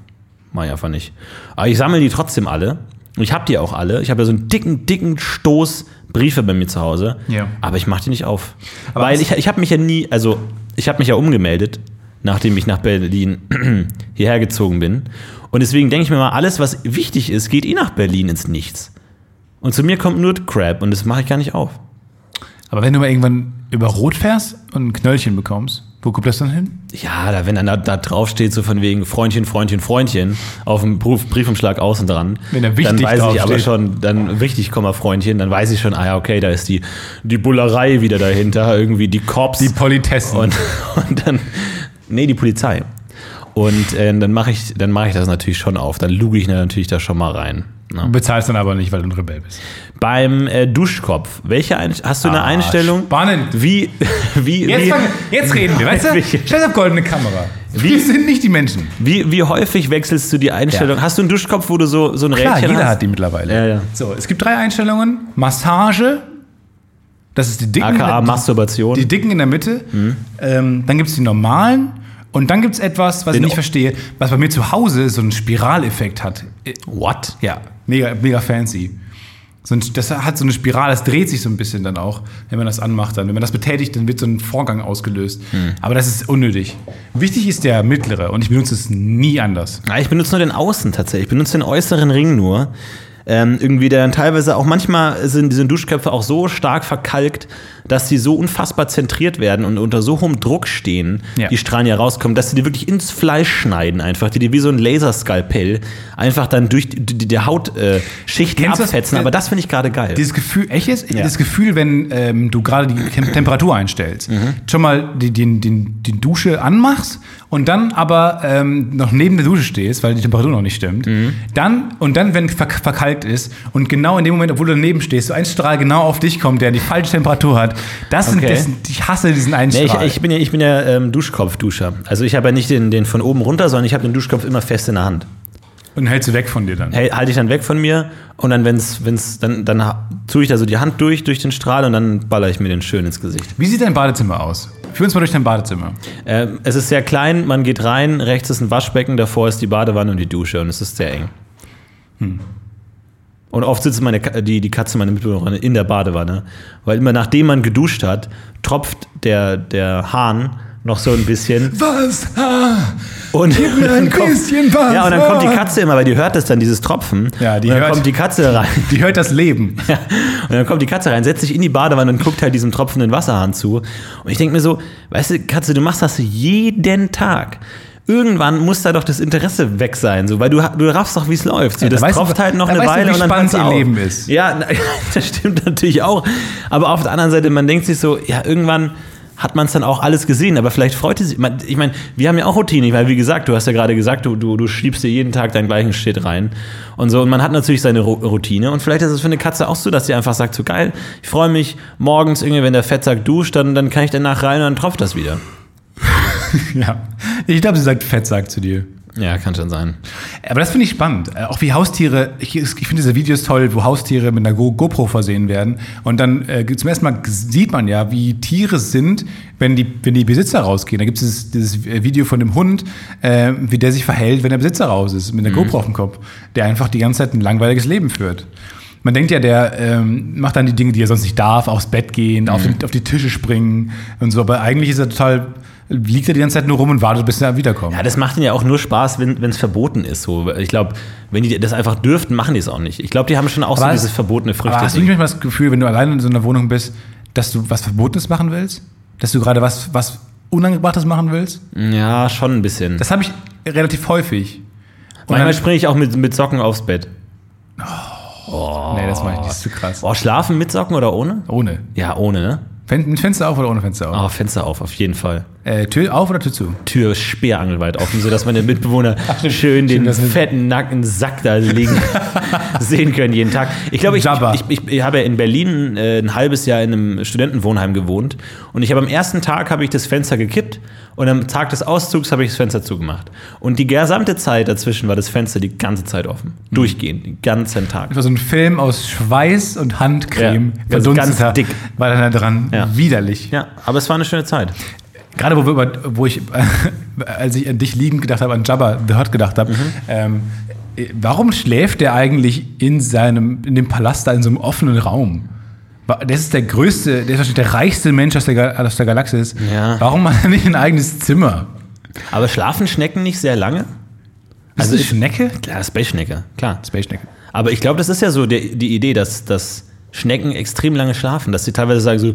A: Mach ich einfach nicht. Aber ich sammle die trotzdem alle. Und ich habe die auch alle. Ich habe ja so einen dicken, dicken Stoß Briefe bei mir zu Hause.
B: Ja.
A: Aber ich mache die nicht auf.
B: Aber
A: Weil ich, ich habe mich ja nie, also ich habe mich ja umgemeldet, nachdem ich nach Berlin hierher gezogen bin. Und deswegen denke ich mir mal, alles, was wichtig ist, geht eh nach Berlin ins Nichts. Und zu mir kommt nur Crap und das mache ich gar nicht auf.
B: Aber wenn du mal irgendwann über Rot fährst und ein Knöllchen bekommst, wo kommt das dann hin?
A: Ja, da, wenn dann da, da drauf steht, so von wegen Freundchen, Freundchen, Freundchen, auf dem Brief, Briefumschlag außen dran,
B: Wenn da
A: dann
B: wichtig
A: weiß ich aber
B: draufsteht.
A: schon, dann wichtig, Komma, Freundchen, dann weiß ich schon, ah ja, okay, da ist die, die Bullerei wieder dahinter, irgendwie die Cops.
B: Die Politessen.
A: und, und dann, nee, die Polizei. Und äh, dann mache ich, dann mache ich das natürlich schon auf. Dann luge ich natürlich da schon mal rein.
B: du
A: Ne?
B: bezahlst dann aber nicht, weil du ein Rebell bist.
A: Beim äh, Duschkopf, welche Ein hast du eine
B: Ah,
A: Einstellung?
B: spannend.
A: Wie, wie,
B: Jetzt,
A: wie,
B: fang, jetzt reden wir, weißt du? Stell auf goldene Kamera. Wir sind nicht die Menschen.
A: Wie, wie häufig wechselst du die Einstellung?
B: Ja.
A: Hast du einen Duschkopf, wo du so, so ein
B: Klar,
A: Rädchen
B: jeder
A: hast?
B: hat die mittlerweile.
A: Ja, ja.
B: So, es gibt drei Einstellungen. Massage, das ist die dicken,
A: AKA Masturbation.
B: die dicken in der Mitte.
A: Mhm.
B: Ähm, dann gibt es die normalen. Und dann gibt es etwas, was
A: Den
B: ich nicht verstehe, was bei mir zu Hause so einen Spiraleffekt hat.
A: What?
B: Ja, mega, mega fancy. So ein, das hat so eine Spirale, das dreht sich so ein bisschen dann auch, wenn man das anmacht. Dann. Wenn man das betätigt, dann wird so ein Vorgang ausgelöst. Aber das ist unnötig. Wichtig ist der mittlere und ich benutze es nie anders.
A: Ja, ich benutze nur den Außen tatsächlich. Ich benutze den äußeren Ring nur. Ähm, irgendwie, der dann teilweise auch manchmal sind diese Duschköpfe auch so stark verkalkt, dass sie so unfassbar zentriert werden und unter so hohem Druck stehen,
B: Ja.
A: die Strahlen, die rauskommen, dass sie dir wirklich ins Fleisch schneiden, einfach, die dir wie so ein Laserskalpell einfach dann durch die, die, die Hautschichten äh,
B: du das-
A: abfetzen. Aber das finde ich gerade geil.
B: Dieses Gefühl, echt jetzt?
A: Ja.
B: Das Gefühl, wenn ähm, du gerade die Tem Temperatur einstellst,
A: Mhm.
B: schon mal die, die, die, die Dusche anmachst und dann aber ähm, noch neben der Dusche stehst, weil die Temperatur noch nicht stimmt,
A: Mhm.
B: dann und dann, wenn verk verkalkt ist und genau in dem Moment, obwohl du daneben stehst, so ein Strahl genau auf dich kommt, der die falsche Temperatur hat, das sind,
A: Okay.
B: das sind ich hasse diesen einen
A: Nee, ich, ich bin ja, ich bin ja ähm, Duschkopfduscher. Also ich habe ja nicht den, den von oben runter, sondern ich habe den Duschkopf immer fest in der Hand.
B: und hältst du weg von dir dann.
A: Hey, halte ich dann weg von mir und dann, wenn's, wenn's, dann, dann tue ich da so die Hand durch, durch den Strahl und dann baller ich mir den schön ins Gesicht.
B: Wie sieht dein Badezimmer aus? Führ uns mal durch dein Badezimmer.
A: Ähm, es ist sehr klein, man geht rein, rechts ist ein Waschbecken, davor ist die Badewanne und die Dusche und es ist sehr eng. Und oft sitzt meine, Ka- die, die Katze, meine Mitbewohnerin, in der Badewanne, weil immer nachdem man geduscht hat, tropft der, der Hahn noch so ein bisschen.
B: Was? Ah,
A: Und
B: Gib mir ein
A: kommt-
B: bisschen Wasser.
A: Ja, und dann kommt die Katze immer, weil die hört das dann, dieses Tropfen.
B: Ja, die
A: und dann
B: hört-
A: kommt die Katze rein.
B: die hört das Leben.
A: Ja. Und dann kommt die Katze rein, setzt sich in die Badewanne und guckt halt diesem tropfenden Wasserhahn zu. Und ich denke mir so, weißt du, Katze, du machst das jeden Tag. Irgendwann muss da doch das Interesse weg sein, so, weil du, du raffst doch, wie es läuft. So,
B: Ja, da
A: das
B: weißt
A: tropft halt noch eine
B: weißt du,
A: Weile
B: wie
A: und dann
B: spannend ihr. Leben ist.
A: Ja, das stimmt natürlich auch. Aber auf der anderen Seite, man denkt sich so, ja, irgendwann hat man es dann auch alles gesehen, aber vielleicht freut es sich. Ich meine, wir haben ja auch Routine, weil wie gesagt, du hast ja gerade gesagt, du, du, du schiebst dir jeden Tag deinen gleichen Shit rein und so. Und man hat natürlich seine Routine und vielleicht ist es für eine Katze auch so, dass sie einfach sagt, so geil, ich freue mich morgens irgendwie, wenn der Fettsack duscht, dann, dann kann ich danach rein und dann tropft das wieder.
B: Ja. Ich glaube, sie sagt Fettsack zu dir.
A: Ja, kann schon sein.
B: Aber das finde ich spannend. Äh, Auch wie Haustiere, ich, ich finde diese Videos toll, wo Haustiere mit einer Go GoPro versehen werden. Und dann äh, zum ersten Mal sieht man ja, wie Tiere sind, wenn die, wenn die Besitzer rausgehen. Da gibt es dieses, dieses Video von dem Hund, äh, wie der sich verhält, wenn der Besitzer raus ist, mit einer GoPro auf dem Kopf, der einfach die ganze Zeit ein langweiliges Leben führt. Man denkt ja, der ähm, macht dann die Dinge, die er sonst nicht darf, aufs Bett gehen, auf, den, auf die Tische springen und so. Aber eigentlich ist er total, liegt er die ganze Zeit nur rum und wartet, bis er wiederkommt.
A: Ja, das macht ihnen ja auch nur Spaß, wenn es verboten ist. So. Ich glaube, wenn die das einfach dürften, machen die es auch nicht. Ich glaube, die haben schon auch so
B: Aber-
A: dieses verbotene
B: Aber hast du
A: Früchte.
B: nicht manchmal das Gefühl, wenn du alleine in so einer Wohnung bist, dass du was Verbotenes machen willst? Dass du gerade was, was Unangebrachtes machen willst?
A: Ja, schon ein bisschen.
B: Das habe ich relativ häufig. Und
A: Manchmal springe ich auch mit, mit Socken aufs Bett.
B: nee, das mache ich nicht. Das ist zu krass.
A: Boah, schlafen mit Socken oder ohne?
B: Ohne.
A: Ja, ohne, ne?
B: Fen mit Fenster auf oder ohne Fenster auf?
A: Oh, Fenster auf, auf jeden Fall.
B: Äh, Tür auf oder Tür zu?
A: Tür speerangelweit offen, sodass meine Mitbewohner schön den fetten, nackten Sack da liegen sehen können jeden Tag. Ich glaube, ich, ich, ich, ich habe ja in Berlin äh, ein halbes Jahr in einem Studentenwohnheim gewohnt und ich habe am ersten Tag habe ich das Fenster gekippt und am Tag des Auszugs habe ich das Fenster zugemacht. Und die gesamte Zeit dazwischen war das Fenster die ganze Zeit offen.
B: Mhm.
A: Durchgehend, den ganzen Tag.
B: Das war so ein Film aus Schweiß und Handcreme.
A: Ja, ganz dick.
B: War dann da dran.
A: Ja.
B: Widerlich.
A: Ja, aber es war eine schöne Zeit.
B: Gerade wo, wir über, wo ich, als ich an dich liegend gedacht habe, an Jabba the Hutt gedacht habe, ähm, äh, warum schläft der eigentlich in seinem, in dem Palast da in so einem offenen Raum? Das ist der größte, der ist wahrscheinlich der reichste Mensch aus der, aus der Galaxis.
A: Ja.
B: Warum hat er nicht ein eigenes Zimmer?
A: Aber schlafen Schnecken nicht sehr lange?
B: Also
A: Also
B: eine Schnecke?
A: Klar, Space-Schnecke, klar.
B: Space-Schnecke.
A: Aber ich glaube, das ist ja so die, die Idee, dass, dass Schnecken extrem lange schlafen, dass sie teilweise sagen so,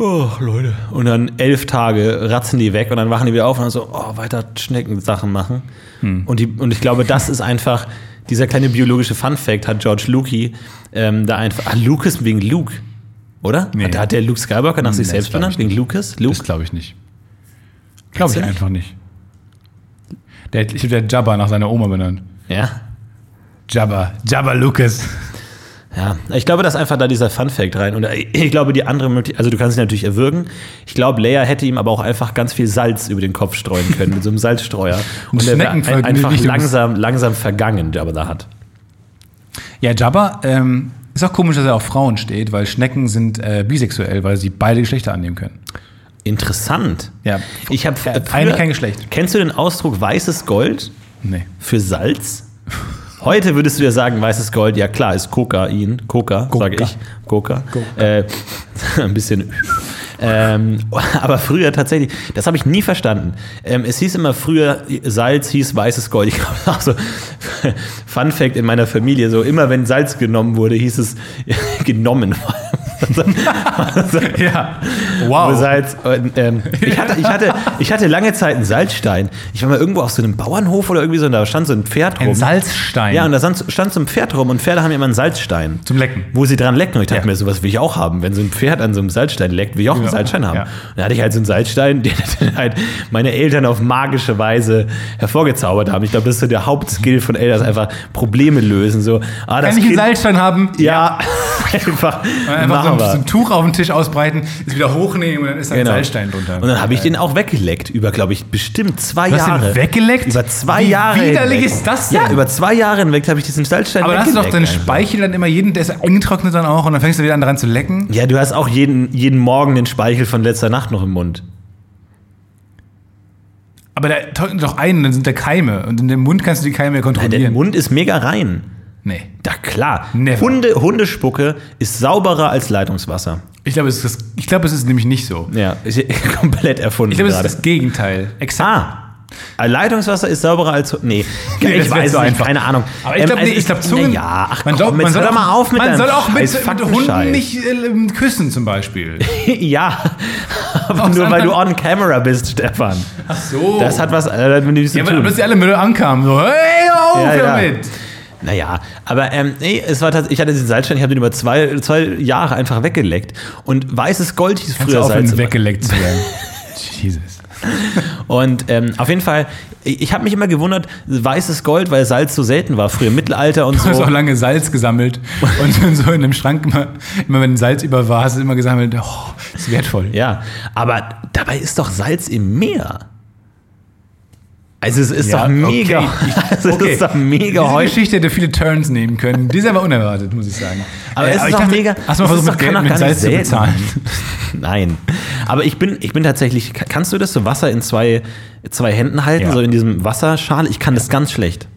A: oh Leute, und dann elf Tage ratzen die weg und dann wachen die wieder auf und dann so, oh, weiter Schneckensachen machen.
B: Hm.
A: Und, die, und ich glaube, das ist einfach, dieser kleine biologische Fun-Fact hat George Lucas ähm, da einfach, ah, Lucas wegen Luke, oder?
B: Nee.
A: Hat, hat der Luke Skywalker nach sich
B: Nee,
A: selbst
B: das glaub
A: benannt? Wegen Lucas? Luke?
B: Das glaube ich nicht. Glaube ich
A: Ehrlich?
B: einfach nicht. Der, ich habe der Jabba nach seiner Oma benannt.
A: Ja.
B: Jabba. Jabba Lucas.
A: Ja, ich glaube, da ist einfach da dieser Fun-Fact rein. Und ich glaube, die andere Möglichkeit, also du kannst ihn natürlich erwürgen. Ich glaube, Leia hätte ihm aber auch einfach ganz viel Salz über den Kopf streuen können, mit so einem Salzstreuer. Und der wäre ein, einfach langsam, langsam vergangen, der aber da hat.
B: Ja, Jabba ähm, ist auch komisch, dass er auf Frauen steht, weil Schnecken sind äh, bisexuell, weil sie beide Geschlechter annehmen können.
A: Interessant.
B: Ja.
A: Ich habe
B: Ja, eigentlich kein Geschlecht.
A: Kennst du den Ausdruck weißes Gold
B: Nee.
A: für Salz? Heute würdest du ja sagen, weißes Gold, ja klar, ist Kokain, Coca, sage
B: Coca.
A: ich. Coca. Äh, ein bisschen. Ähm, aber früher tatsächlich, das habe ich nie verstanden. Ähm, es hieß immer früher, Salz hieß weißes Gold. Ich glaube auch so, Fun Fact in meiner Familie, so immer wenn Salz genommen wurde, hieß es genommen.
B: Ja.
A: Wo
B: Wow.
A: Salz, und, ähm, ich, hatte, ich, hatte, ich hatte lange Zeit einen Salzstein. Ich war mal irgendwo auf so einem Bauernhof oder irgendwie so, und da stand so ein Pferd rum.
B: Ein Salzstein.
A: Ja, und da stand, stand so ein Pferd rum und Pferde haben immer einen Salzstein.
B: Zum Lecken.
A: Wo sie dran lecken. Und ich dachte
B: Ja.
A: mir, sowas will ich auch haben. Wenn so ein Pferd an so einem Salzstein leckt, will ich auch einen
B: Ja.
A: Salzstein haben.
B: Ja.
A: Und da hatte ich halt so einen Salzstein, den dann halt meine Eltern auf magische Weise hervorgezaubert haben. Ich glaube, das ist so der Hauptskill von Eltern, einfach Probleme lösen. So, ah,
B: Kann ich einen
A: Kind-
B: Salzstein haben?
A: Ja, einfach,
B: Einfach
A: machen
B: ein,
A: wir.
B: so ein Tuch auf den Tisch ausbreiten, es wieder hochnehmen und dann ist da ein
A: Genau.
B: Salzstein drunter.
A: Und dann habe ich den auch weggeleckt über, glaube ich, bestimmt zwei
B: Du hast
A: Jahre.
B: den weggeleckt?
A: Über zwei
B: Wie
A: Jahre.
B: widerlich
A: hinweg.
B: ist das denn?
A: Ja, über zwei Jahre hinweg habe ich diesen Salzstein
B: Aber dann hast du doch
A: weggeleckt
B: deinen. Speichel dann immer jeden, der ist eingetrocknet dann auch und dann fängst du wieder an dran zu lecken.
A: Ja, du hast auch jeden, jeden Morgen den Speichel von letzter Nacht noch im Mund.
B: Aber der trocknet doch ein, dann sind da Keime und in dem Mund kannst du die Keime ja
A: Der
B: kontrollieren.
A: Mund ist mega rein.
B: Nee.
A: Da klar.
B: Never.
A: Hunde, Hundespucke ist sauberer als Leitungswasser.
B: Ich glaube, es ist, ich glaube, es ist nämlich nicht so.
A: Ja, ist komplett erfunden
B: Ich glaube, es ist das Gegenteil. Exakt.
A: Ah. Leitungswasser ist sauberer als. Nee,
B: Nee,
A: ich weiß
B: zu
A: es
B: einfach.
A: keine Ahnung.
B: Aber ich
A: Ähm,
B: glaube,
A: also
B: nee, ich glaube, Zungen.
A: Ja, ach,
B: man
A: komm,
B: soll, man soll auch,
A: mal auf mit
B: Man soll auch mit, mit. Hunden nicht äh, küssen, zum Beispiel.
A: ja, aber
B: Aus
A: nur weil du on camera bist, Stefan.
B: Ach so.
A: Das hat was äh, mit
B: ja,
A: tun.
B: aber plötzlich alle Müll ankamen. So, hey, hör auf
A: Ja, ja. Naja, aber ähm, nee, es war tatsächlich, ich hatte diesen Salzstein, ich habe den über zwei, zwei Jahre einfach weggeleckt. Und weißes Gold hieß
B: Kannst du
A: früher
B: aufhören,
A: Salz.
B: weggeleckt zu werden. Jesus.
A: Und ähm, auf jeden Fall, ich, habe mich immer gewundert, weißes Gold, weil Salz so selten war, früher im Mittelalter und
B: Du hast
A: so.
B: auch lange Salz gesammelt und so in dem Schrank immer, immer wenn Salz über war, hast du immer gesammelt, oh, ist wertvoll.
A: Ja, aber dabei ist doch Salz im Meer. Also es ist
B: Ja,
A: doch mega,
B: okay.
A: Also es
B: okay.
A: ist doch mega
B: Diese
A: häufig.
B: Geschichte hätte viele Turns nehmen können. Die ist aber unerwartet, muss ich sagen.
A: Aber
B: Äh,
A: es ist doch
B: dachte,
A: mega.
B: Hast du mal
A: es
B: versucht, mit, Geld, mit Salz zu bezahlen?
A: Nein. Aber ich bin, ich bin tatsächlich, kannst du das so Wasser in zwei, zwei Händen halten,
B: Ja.
A: so in diesem Wasserschal? Ich kann das ganz schlecht.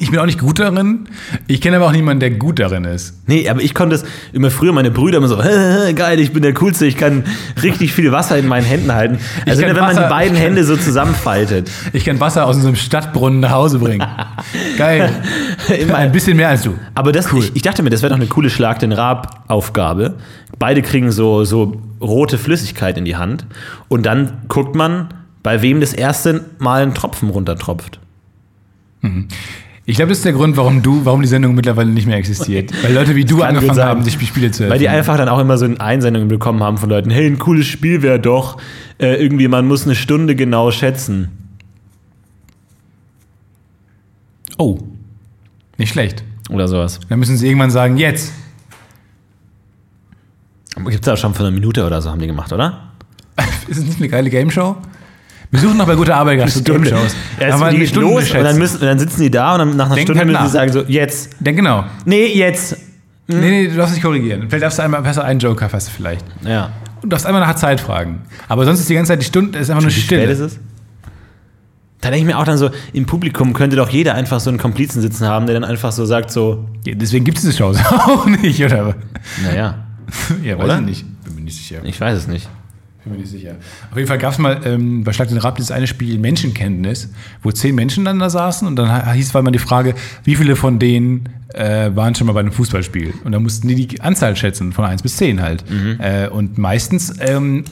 B: Ich bin auch nicht gut darin. Ich kenne aber auch niemanden, der gut darin ist.
A: Nee, aber ich konnte es immer früher, meine Brüder immer so, geil, ich bin der Coolste, ich kann richtig viel Wasser in meinen Händen halten. Also
B: kann
A: wenn man
B: Wasser-
A: die beiden
B: kann-
A: Hände so zusammenfaltet.
B: Ich kann Wasser aus unserem Stadtbrunnen nach Hause bringen. Geil.
A: Immer
B: Ein bisschen mehr als du.
A: Aber das, ich, ich dachte mir, das wäre doch eine coole Schlag den Rab-Aufgabe. Beide kriegen so, so rote Flüssigkeit in die Hand und dann guckt man, bei wem das erste Mal ein Tropfen runtertropft.
B: Ich glaube, das ist der Grund, warum du, warum die Sendung mittlerweile nicht mehr existiert. Weil Leute wie du angefangen haben, sich Spiele zu
A: Weil die
B: erfinden.
A: einfach dann auch immer so Einsendungen bekommen haben von Leuten, hey, ein cooles Spiel wäre doch, äh, irgendwie man muss eine Stunde genau schätzen.
B: Oh. Nicht schlecht.
A: Oder sowas.
B: Dann müssen sie irgendwann sagen, jetzt.
A: Gibt es auch schon von einer Minute oder so, haben die gemacht, oder?
B: Ist es nicht eine geile Gameshow? Wir suchen noch bei guter Arbeit gerade so Gameshows.
A: Ja,
B: Aber
A: die
B: eine
A: geht
B: Stunde
A: los und dann, müssen, dann sitzen die da und dann nach einer
B: Denken
A: Stunde
B: halt
A: müssen sie sagen so, jetzt.
B: Denn genau.
A: Nee, jetzt.
B: Nee, nee, du darfst nicht korrigieren. Vielleicht darfst du einmal besser einen Joker fast vielleicht.
A: Ja.
B: Und du darfst einmal nach Zeit fragen. Aber sonst ist die ganze Zeit die Stunde, ist einfach nur
A: Wie spät ist es? Da denke ich mir auch dann so, im Publikum könnte doch jeder einfach so einen Komplizen sitzen haben, der dann einfach so sagt so,
B: Ja, deswegen gibt es diese Shows auch nicht, oder?
A: naja,
B: Ja, weiß
A: Oder?
B: ich nicht. Bin mir nicht sicher.
A: ich weiß es nicht.
B: Bin mir nicht sicher. Auf jeden Fall gab es mal ähm, bei Schlag den Rab dieses eine Spiel Menschenkenntnis, wo zehn Menschen dann da saßen und dann hieß war mal die Frage, wie viele von denen äh, waren schon mal bei einem Fußballspiel? Und da mussten die die Anzahl schätzen, von 1 bis 10 halt. Äh, und meistens ähm,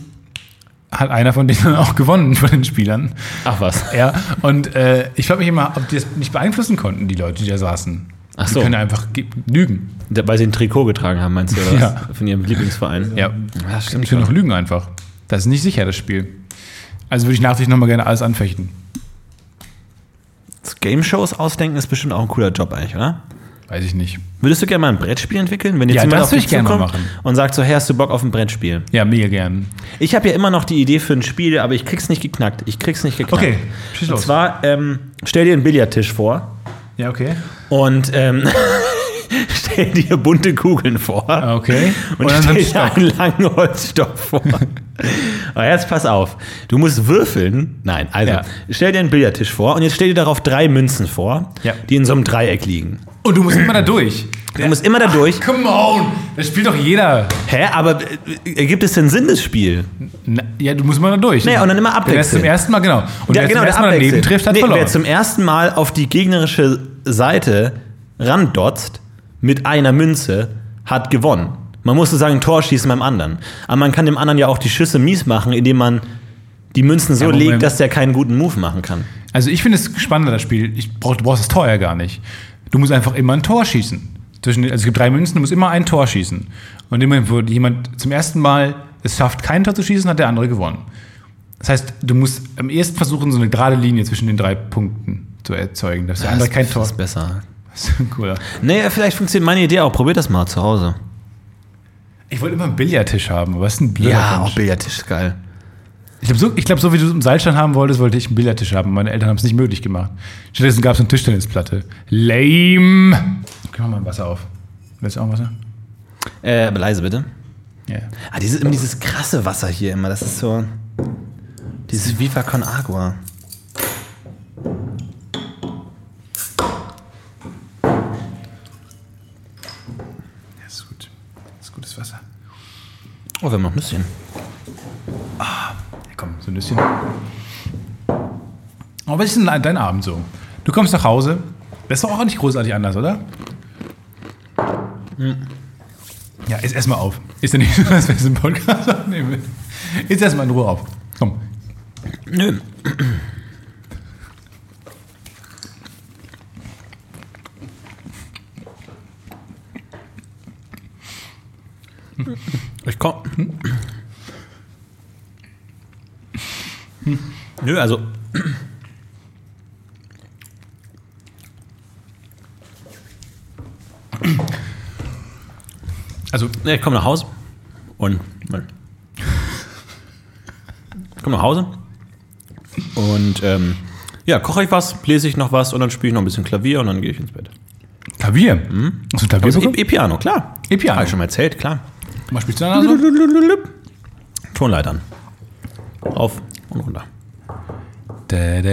B: hat einer von denen dann auch gewonnen von den Spielern.
A: Ach was.
B: Ja, und äh, ich frage mich immer, ob die das nicht beeinflussen konnten, die Leute, die da saßen.
A: Ach
B: Die
A: so.
B: können einfach ge- lügen.
A: Weil sie ein Trikot getragen haben, meinst du, oder was?
B: Ja.
A: Von ihrem Lieblingsverein.
B: Ja,
A: das
B: die können auch lügen einfach. Das ist nicht sicher, das Spiel. Also würde ich nachträglich nochmal gerne alles anfechten.
A: Game-Shows ausdenken ist bestimmt auch ein cooler Job eigentlich, oder?
B: Weiß ich nicht.
A: Würdest du gerne mal ein Brettspiel entwickeln? Wenn jetzt
B: Ja,
A: jemand
B: das
A: auf dich zukommt
B: machen.
A: und sagt so, hey, hast du Bock auf ein Brettspiel?
B: Ja, mega gern.
A: Ich habe ja immer noch die Idee für ein Spiel, aber ich krieg's nicht geknackt. Ich krieg's nicht geknackt.
B: Okay, schieß
A: Und
B: los.
A: zwar, ähm, stell dir einen Billardtisch vor
B: Ja, okay.
A: und ähm, stell dir bunte Kugeln vor.
B: Okay.
A: Und,
B: Und
A: stell dir einen langen Holzstock vor. Aber jetzt pass auf. Du musst würfeln. Nein, also
B: Ja.
A: stell dir einen Billardtisch vor und jetzt stell dir darauf drei Münzen vor,
B: Ja.
A: die in so einem Dreieck liegen.
B: Und du musst immer da durch.
A: Du musst immer da durch.
B: Come on! Das spielt doch jeder.
A: Hä, aber äh, ergibt es denn Sinn, das Spiel?
B: Na, ja, du musst immer da durch.
A: Nee, und dann immer
B: Wer es
A: abwechseln.
B: zum ersten Mal, genau. Und wer zum ersten Mal daneben trifft, hat
A: nee,
B: verloren.
A: Wer zum ersten Mal auf die gegnerische Seite randotzt mit einer Münze, hat gewonnen. Man muss sozusagen ein Tor schießen beim anderen. Aber man kann dem anderen ja auch die Schüsse mies machen, indem man die Münzen so
B: Ja,
A: legt, dass der keinen guten Move machen kann.
B: Also ich finde es spannender, das Spiel. Ich brauch, du brauchst das Tor ja gar nicht. Du musst einfach immer ein Tor schießen. Zwischen, also es gibt drei Münzen, du musst immer ein Tor schießen. Und immer, wo jemand zum ersten Mal es schafft, kein Tor zu schießen, hat der andere gewonnen. Das heißt, du musst am ehesten versuchen, so eine gerade Linie zwischen den drei Punkten zu erzeugen, dass der andere kein Tor.
A: Das ist besser.
B: Das ist cooler.
A: Nee, vielleicht funktioniert meine Idee auch. Probiert das mal zu Hause.
B: Ich wollte immer einen Billardtisch haben, aber was ist ein Billardtisch?
A: Billardtisch ist geil.
B: Ich glaube, so, ich glaub, so wie du es im Seilstand haben wolltest, wollte ich einen Billardtisch haben. Meine Eltern haben es nicht möglich gemacht. Stattdessen gab es eine Tischtennisplatte. Lame. Okay, mach mal Wasser auf. Willst du auch Wasser?
A: Äh, aber leise bitte.
B: Ja.
A: Ah, dieses, immer dieses krasse Wasser hier immer, das ist so. Dieses Viva con Agua.
B: Ja, ist gut. Das ist gutes Wasser.
A: Oh, wir haben noch ein Nüsschen.
B: Ja, komm, so ein bisschen. Aber was ist denn dein Abend so? Du kommst nach Hause. Das ist doch auch nicht großartig anders, oder? Ja, iss erstmal auf. Ist ja nicht so, als wenn es ein Podcast aufnehmen Iss erstmal in Ruhe auf. Komm.
A: Nö. Ich komm. Nö, also.
B: Also,
A: ich komme nach Hause und ich komme nach Hause und ähm, ja, koche ich was, lese ich noch was und dann spiele ich noch ein bisschen Klavier und dann gehe ich ins Bett.
B: Klavier. Hast du Klavier
A: Also? E- E-Piano, klar.
B: E-Piano.
A: Habe ich schon mal erzählt, klar.
B: Mal spielst du da so?
A: Tonleitern. Auf und runter.
B: Das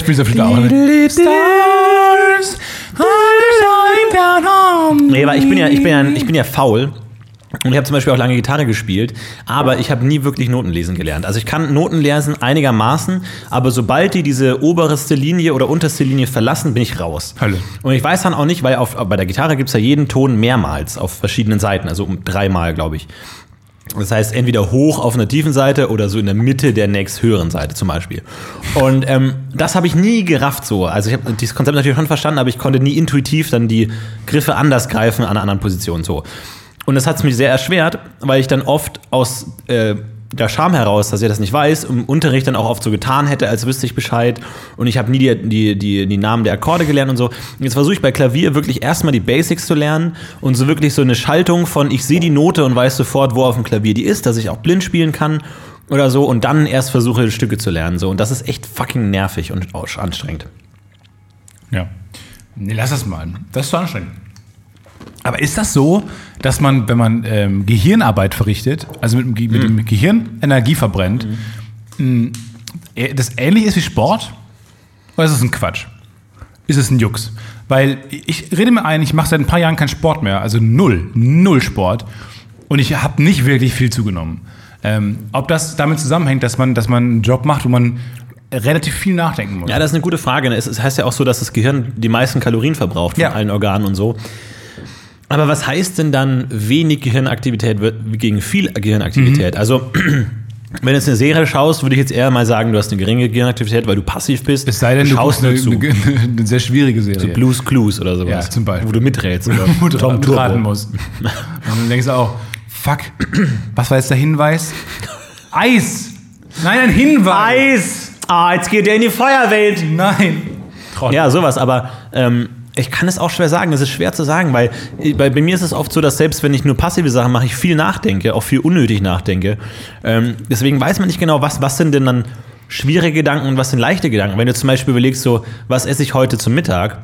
B: spielst du bestimmt auch nicht. Stars, down home.
A: Nee, weil ich bin ja, ich bin ja, ich bin ja faul. Und ich habe zum Beispiel auch lange Gitarre gespielt, aber ich habe nie wirklich Noten lesen gelernt. Also ich kann Noten lesen einigermaßen, aber sobald die diese oberste Linie oder unterste Linie verlassen, bin ich raus.
B: Hölle.
A: Und ich weiß dann auch nicht, weil auf, bei der Gitarre gibt es ja jeden Ton mehrmals auf verschiedenen Seiten, also um dreimal, glaube ich. Das heißt, entweder hoch auf einer tiefen Seite oder so in der Mitte der nächst höheren Seite zum Beispiel. Und ähm, das habe ich nie gerafft so. Also ich habe dieses Konzept natürlich schon verstanden, aber ich konnte nie intuitiv dann die Griffe anders greifen an einer anderen Position so. Und das hat es mich sehr erschwert, weil ich dann oft aus äh, der Scham heraus, dass ich das nicht weiß, im Unterricht dann auch oft so getan hätte, als wüsste ich Bescheid. Und ich habe nie die, die, die, die Namen der Akkorde gelernt und so. Jetzt versuche ich bei Klavier wirklich erstmal die Basics zu lernen und so wirklich so eine Schaltung von, ich sehe die Note und weiß sofort, wo auf dem Klavier die ist, dass ich auch blind spielen kann oder so und dann erst versuche, Stücke zu lernen. So. Und das ist echt fucking nervig und anstrengend.
B: Ja. Nee, lass das mal. Das ist zu anstrengend. Aber ist das so, dass man, wenn man ähm, Gehirnarbeit verrichtet, also mit, dem Ge- mit dem Gehirn Energie verbrennt, mh, äh, das ähnlich ist wie Sport? Oder ist es ein Quatsch? Ist es ein Jux? Weil ich rede mir ein, ich mache seit ein paar Jahren keinen Sport mehr, also null, null Sport. Und ich habe nicht wirklich viel zugenommen. Ähm, ob das damit zusammenhängt, dass man, dass man einen Job macht, wo man relativ viel nachdenken muss.
A: Ja, das ist eine gute Frage. Es es heißt ja auch so, dass das Gehirn die meisten Kalorien verbraucht von
B: Ja.
A: allen Organen und so. Aber was heißt denn dann wenig Gehirnaktivität gegen viel Gehirnaktivität?
B: Mhm.
A: Also, wenn du jetzt eine Serie schaust, würde ich jetzt eher mal sagen, du hast eine geringe Gehirnaktivität, weil du passiv bist.
B: Es sei denn, du
A: schaust
B: eine,
A: zu.
B: eine, eine sehr schwierige Serie.
A: Blues Clues oder sowas.
B: Ja, zum Beispiel.
A: Wo du miträtst. Oder
B: wo du
A: Tom
B: raten musst. Und dann denkst du auch, fuck, was war jetzt der Hinweis? Eis! Nein, ein Hinweis!
A: Eis! Ah, jetzt geht er in die Feuerwelt.
B: Nein! Trottel.
A: Ja, sowas, aber ähm, ich kann es auch schwer sagen. Es ist schwer zu sagen, weil äh, bei, bei mir ist es oft so, dass selbst wenn ich nur passive Sachen mache, ich viel nachdenke, auch viel unnötig nachdenke. Ähm, deswegen weiß man nicht genau, was, was sind denn dann schwierige Gedanken und was sind leichte Gedanken. Wenn du zum Beispiel überlegst, so, was esse ich heute zum Mittag?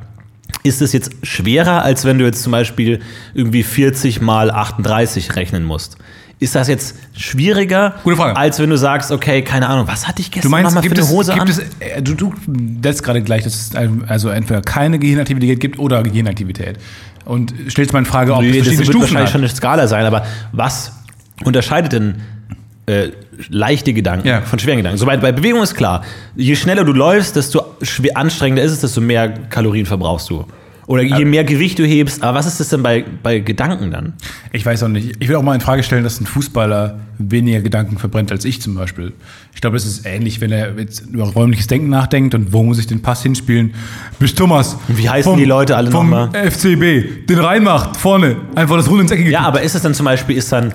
A: Ist es jetzt schwerer, als wenn du jetzt zum Beispiel irgendwie 40 mal 38 rechnen musst? Ist das jetzt schwieriger, als wenn du sagst, okay, keine Ahnung, was hatte ich gestern
B: Du meinst,
A: mal
B: gibt
A: für
B: es,
A: eine Hose
B: gibt
A: an?
B: es äh, du, du setzt gerade gleich, dass es also entweder keine Gehirnaktivität gibt oder Gehirnaktivität. Und stellst mal in Frage, ob es
A: das
B: verschiedene
A: wird
B: Stufen
A: wahrscheinlich
B: hat.
A: schon eine Skala sein, aber was unterscheidet denn äh, leichte Gedanken
B: Ja.
A: von schweren Gedanken? Soweit bei Bewegung ist klar, je schneller du läufst, desto anstrengender ist es, desto mehr Kalorien verbrauchst du. Oder je mehr Gewicht du hebst, aber was ist das denn bei, bei Gedanken dann?
B: Ich weiß auch nicht. Ich will auch mal in Frage stellen, dass ein Fußballer weniger Gedanken verbrennt als ich zum Beispiel. Ich glaube, es ist ähnlich, wenn er jetzt über räumliches Denken nachdenkt und wo muss ich den Pass hinspielen. Bis Thomas.
A: Und wie heißen die Leute alle
B: vom
A: nochmal?
B: FCB. Den reinmacht, vorne. Einfach das Rund ins Ecke
A: Ja, aber ist es dann zum Beispiel, ist dann,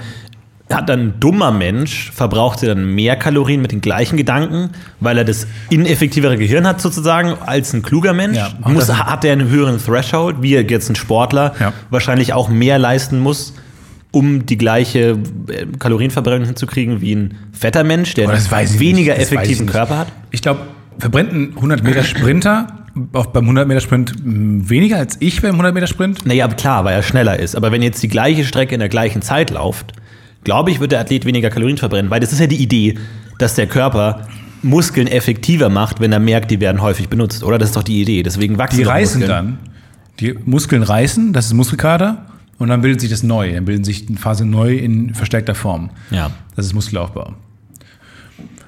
A: hat dann ein dummer Mensch, verbraucht er dann mehr Kalorien mit den gleichen Gedanken, weil er das ineffektivere Gehirn hat sozusagen, als ein kluger Mensch?
B: Ja,
A: muss, hat er einen höheren Threshold, wie jetzt ein Sportler
B: Ja.
A: wahrscheinlich auch mehr leisten muss, um die gleiche äh, Kalorienverbrennung hinzukriegen wie ein fetter Mensch, der einen weniger effektiven. Körper hat?
B: Ich glaube, verbrennt ein 100 Meter Sprinter auch beim 100 Meter Sprint mh, weniger als ich beim 100 Meter Sprint?
A: Naja, aber klar, weil er schneller ist. Aber wenn jetzt die gleiche Strecke in der gleichen Zeit läuft, glaube ich, wird der Athlet weniger Kalorien verbrennen. Weil das ist ja die Idee, dass der Körper Muskeln effektiver macht, wenn er merkt, die werden häufig benutzt. Oder? Das ist doch die Idee. Deswegen wachsen
B: Die reißen
A: Muskeln.
B: dann. Die Muskeln reißen, das ist Muskelkater. Und dann bildet sich das neu. Dann bilden sich die Phase neu in verstärkter Form.
A: Ja.
B: Das ist Muskelaufbau.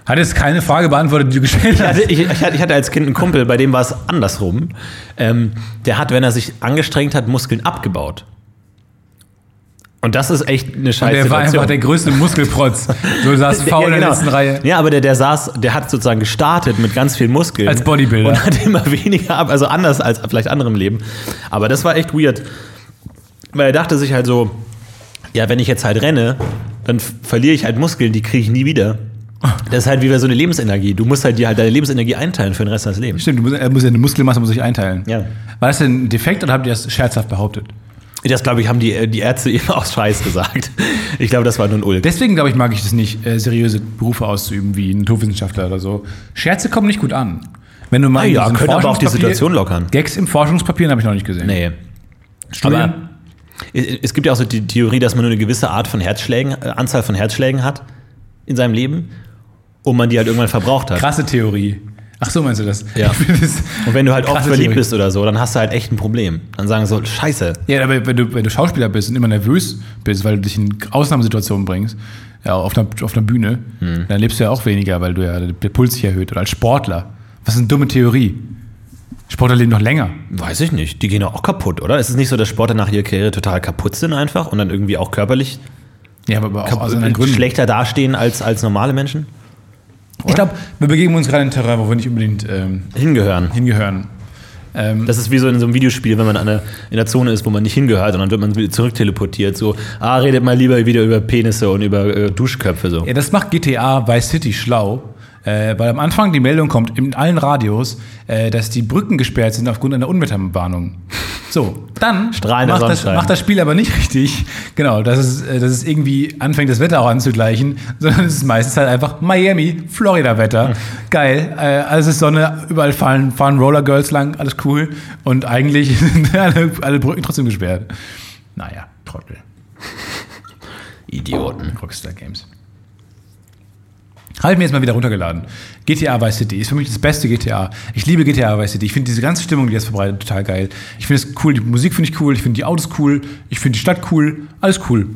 B: Hat jetzt keine Frage beantwortet, die du gestellt
A: Ich
B: hast.
A: hatte, ich, ich hatte ich hatte als Kind einen Kumpel, bei dem war es andersrum. Ähm, der hat, wenn er sich angestrengt hat, Muskeln abgebaut. Und das ist echt eine scheiße
B: Der war einfach der größte Muskelprotz. So saß faul in der letzten Reihe.
A: Ja, aber der, der saß, der hat sozusagen gestartet mit ganz viel Muskeln.
B: Als Bodybuilder.
A: Und hat immer weniger ab, also anders als vielleicht andere im Leben. Aber das war echt weird. Weil er dachte sich halt so, ja, wenn ich jetzt halt renne, dann verliere ich halt Muskeln, die kriege ich nie wieder. Das ist halt wie bei so eine Lebensenergie. Du musst halt dir halt deine Lebensenergie einteilen für den Rest deines Lebens.
B: Stimmt, du musst, er muss ja eine Muskelmasse muss sich einteilen.
A: Ja.
B: War das denn ein Defekt oder habt ihr das scherzhaft behauptet?
A: Das, glaube ich, haben die, die Ärzte immer aus Scheiß gesagt. Ich glaube, das war nur ein Ulk.
B: Deswegen, glaube ich, mag ich das nicht, äh, seriöse Berufe auszuüben, wie Naturwissenschaftler oder so. Scherze kommen nicht gut an. Wenn du mal
A: Ah ja,
B: diesen
A: können aber auch die Situation lockern.
B: Gags im Forschungspapier habe ich noch nicht gesehen.
A: Nee.
B: Studien?
A: Aber es es gibt ja auch so die Theorie, dass man nur eine gewisse Art von Herzschlägen, äh, Anzahl von Herzschlägen hat in seinem Leben und man die halt irgendwann verbraucht hat.
B: Krasse Theorie. Ach so, meinst du das?
A: Ja. Und wenn du halt oft verliebt bist oder so, dann hast du halt echt ein Problem. Dann sagen so, scheiße.
B: Ja, aber wenn du, wenn du Schauspieler bist und immer nervös bist, weil du dich in Ausnahmesituationen bringst, ja, auf einer, auf einer Bühne,
A: Hm.
B: dann lebst du ja auch weniger, weil du ja der Puls sich erhöht. Oder als Sportler. Was ist eine dumme Theorie? Sportler leben noch länger.
A: Weiß ich nicht. Die gehen doch auch kaputt, oder? Ist es nicht so, dass Sportler nach ihrer Karriere total kaputt sind einfach und dann irgendwie auch körperlich
B: Ja, aber auch anderen Gründen.
A: schlechter dastehen als, als normale Menschen?
B: Ich glaube, wir begeben uns gerade in ein Terrain, wo wir nicht unbedingt ähm,
A: Hingehören.
B: hingehören. Ähm,
A: Das ist wie so in so einem Videospiel, wenn man an der, in der Zone ist, wo man nicht hingehört und dann wird man wieder zurückteleportiert. So, ah, redet mal lieber wieder über Penisse und über äh, Duschköpfe. So.
B: Ja, das macht GTA Vice City schlau, äh, weil am Anfang die Meldung kommt in allen Radios, äh, dass die Brücken gesperrt sind aufgrund einer Unwetterwarnung. So, dann macht das, macht das Spiel aber nicht richtig, genau, dass es, äh, dass es irgendwie anfängt, das Wetter auch anzugleichen, sondern es ist meistens halt einfach Miami, Florida-Wetter. Geil, äh, alles ist Sonne, überall fahren, fahren Rollergirls lang, alles cool und eigentlich sind alle, alle Brücken trotzdem gesperrt. Naja, Trottel.
A: Idioten.
B: Rockstar Games. Habe ich mir jetzt mal wieder runtergeladen. GTA Vice City ist für mich das beste GTA. Ich liebe GTA Vice City. Ich finde diese ganze Stimmung, die das verbreitet, total geil. Ich finde es cool, die Musik finde ich cool, ich finde die Autos cool, ich finde die Stadt cool, alles cool.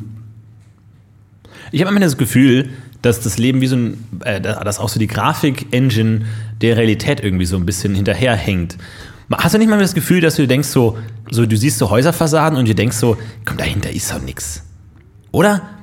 A: Ich habe immer das Gefühl, dass das Leben wie so ein, äh, dass auch so die Grafik-Engine der Realität irgendwie so ein bisschen hinterherhängt. Hast du nicht mal das Gefühl, dass du denkst so, so du siehst so Häuserfassaden und du denkst so, komm, dahinter ist doch nix. Oder?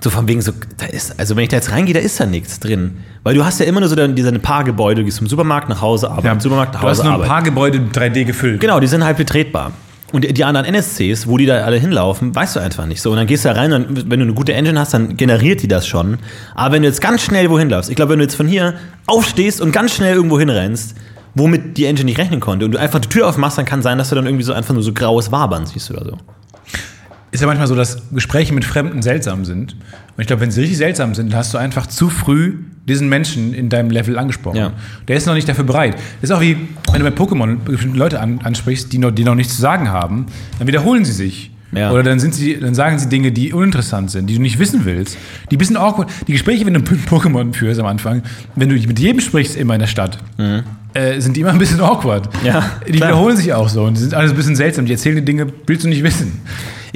A: So von wegen so, da ist, also wenn ich da jetzt reingehe, da ist da nichts drin. Weil du hast ja immer nur so dann diese ein paar Gebäude, du gehst vom Supermarkt nach Hause, Arbeit, vom Supermarkt nach
B: du hast
A: Hause,
B: nur ein
A: Arbeit.
B: paar Gebäude 3D gefüllt.
A: Genau, die sind halt betretbar. Und die- anderen NSCs, wo die da alle hinlaufen, weißt du einfach nicht so. Und dann gehst du da rein und wenn du eine gute Engine hast, dann generiert die das schon. Aber wenn du jetzt ganz schnell wohin laufst, ich glaube, wenn du jetzt von hier aufstehst und ganz schnell irgendwo hinrennst, womit die Engine nicht rechnen konnte, und du einfach die Tür aufmachst, dann kann sein, dass du dann irgendwie so einfach nur so graues Wabern siehst oder so.
B: Ist ja manchmal so, dass Gespräche mit Fremden seltsam sind. Und ich glaube, wenn sie richtig seltsam sind, hast du einfach zu früh diesen Menschen in deinem Level angesprochen.
A: Ja.
B: Der ist noch nicht dafür bereit. Das ist auch wie, wenn du bei Pokémon bestimmte Leute an, ansprichst, die noch, die noch nichts zu sagen haben, dann wiederholen sie sich.
A: Ja.
B: Oder dann, sind sie, dann sagen sie Dinge, die uninteressant sind, die du nicht wissen willst. Die bisschen awkward. Die Gespräche, wenn du mit Pokémon führst am Anfang, wenn du mit jedem sprichst immer in der Stadt, äh, sind die immer ein bisschen awkward.
A: Mhm. Ja,
B: die
A: klar.
B: wiederholen sich auch so und die sind alles ein bisschen seltsam. Die erzählen dir Dinge, willst du nicht wissen.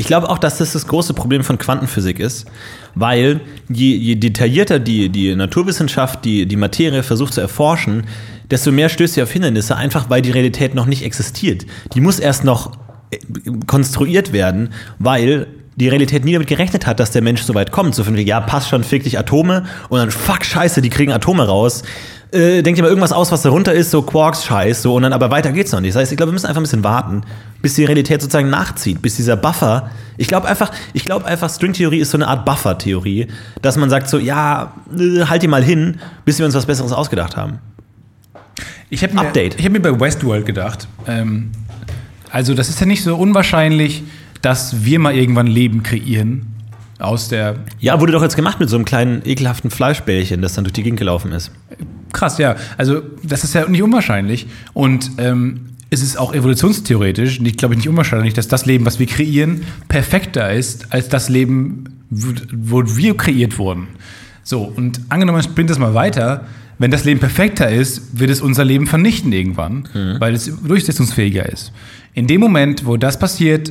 A: Ich glaube auch, dass das das große Problem von Quantenphysik ist, weil je, je detaillierter die, die Naturwissenschaft die, die Materie versucht zu erforschen, desto mehr stößt sie auf Hindernisse, einfach weil die Realität noch nicht existiert. Die muss erst noch äh, konstruiert werden, weil die Realität nie damit gerechnet hat, dass der Mensch so weit kommt. So von ja, passt schon, fick dich Atome und dann, fuck, scheiße, die kriegen Atome raus. Äh, denkt ihr mal irgendwas aus, was darunter ist, so Quarks-Scheiß, so und dann aber weiter geht's noch nicht. Das heißt, ich glaube, wir müssen einfach ein bisschen warten, bis die Realität sozusagen nachzieht, bis dieser Buffer. Ich glaube einfach, ich glaube einfach, Stringtheorie ist so eine Art Buffer-Theorie, dass man sagt so, ja, äh, halt die mal hin, bis wir uns was Besseres ausgedacht haben.
B: Ich habe mir,
A: Update.
B: ich hab mir bei Westworld gedacht, ähm, also das ist ja nicht so unwahrscheinlich, dass wir mal irgendwann Leben kreieren aus der
A: Ja, wurde doch jetzt gemacht mit so einem kleinen ekelhaften Fleischbällchen, das dann durch die Gegend gelaufen ist.
B: Krass, ja. Also das ist ja nicht unwahrscheinlich. Und ähm, es ist auch evolutionstheoretisch, glaube ich, nicht unwahrscheinlich, dass das Leben, was wir kreieren, perfekter ist als das Leben, wo wir kreiert wurden. So, und angenommen, man spinnt das mal weiter, wenn das Leben perfekter ist, wird es unser Leben vernichten irgendwann, weil es durchsetzungsfähiger ist. In dem Moment, wo das passiert,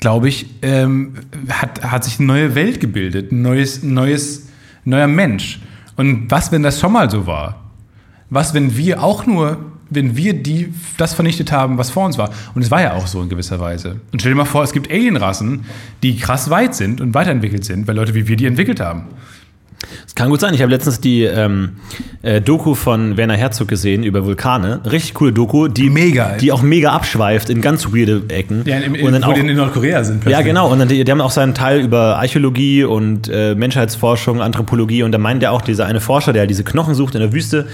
B: glaube ich, ähm, hat, hat sich eine neue Welt gebildet, ein neues, neues, neuer Mensch. Und was, wenn das schon mal so war? Was, wenn wir auch nur, wenn wir die, das vernichtet haben, was vor uns war? Und es war ja auch so in gewisser Weise. Und stell dir mal vor, es gibt Alienrassen, die krass weit sind und weiterentwickelt sind, weil Leute wie wir die entwickelt haben.
A: Kann gut sein. Ich habe letztens die ähm, äh, Doku von Werner Herzog gesehen über Vulkane. Richtig coole Doku, die
B: Mega.
A: die auch mega abschweift in ganz weirde Ecken.
B: Ja, im,
A: und dann
B: wo
A: auch,
B: die in Nordkorea sind.
A: ja,
B: plötzlich.
A: genau. Und dann, die, die haben auch seinen Teil über Archäologie und äh, Menschheitsforschung, Anthropologie. Und da meint ja auch dieser eine Forscher, der diese Knochen sucht in der Wüste,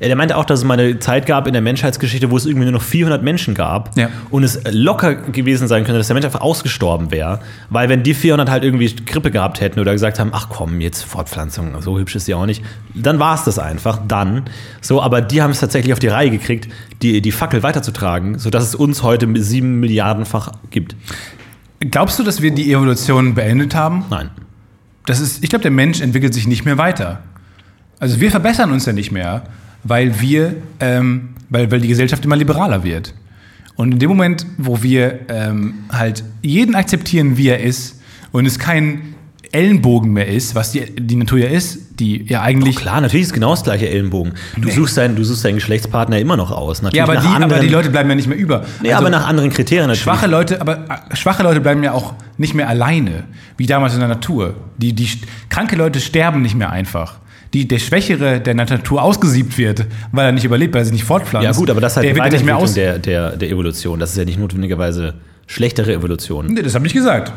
A: äh, der meinte auch, dass es mal eine Zeit gab in der Menschheitsgeschichte, wo es irgendwie nur noch 400 Menschen gab.
B: Ja.
A: Und es locker gewesen sein könnte, dass der Mensch einfach ausgestorben wäre. Weil wenn die 400 halt irgendwie Grippe gehabt hätten oder gesagt haben, ach komm, jetzt Fortpflanzung, so hübsch ist die auch nicht, dann war es das einfach, dann. So, aber die haben es tatsächlich auf die Reihe gekriegt, die, die Fackel weiterzutragen, sodass es uns heute sieben Milliardenfach gibt.
B: Glaubst du, dass wir die Evolution beendet haben?
A: Nein.
B: Das ist, ich glaube, der Mensch entwickelt sich nicht mehr weiter. Also wir verbessern uns ja nicht mehr, weil wir, ähm, weil, weil die Gesellschaft immer liberaler wird. Und in dem Moment, wo wir ähm, halt jeden akzeptieren, wie er ist, und es kein Ellenbogen mehr ist, was die, die Natur ja ist, die ja eigentlich.
A: Klar, natürlich ist genau das gleiche Ellenbogen. Du, suchst deinen, du suchst deinen Geschlechtspartner immer noch aus. Natürlich
B: ja, aber
A: nach
B: die, aber
A: anderen,
B: die Leute bleiben ja nicht mehr über.
A: nee,
B: Also-
A: aber nach anderen Kriterien natürlich.
B: Schwache Leute, aber äh, schwache Leute bleiben ja auch nicht mehr alleine, wie damals in der Natur. Die, die kranke Leute sterben nicht mehr einfach. Die, der Schwächere, der in der Natur ausgesiebt wird, weil er nicht überlebt, weil er sich nicht fortpflanzt.
A: Ja gut, aber das ist halt
B: der wird nicht mehr aus.
A: der, der, der Evolution. Das ist ja nicht notwendigerweise schlechtere Evolution.
B: Nee, das habe ich nicht gesagt.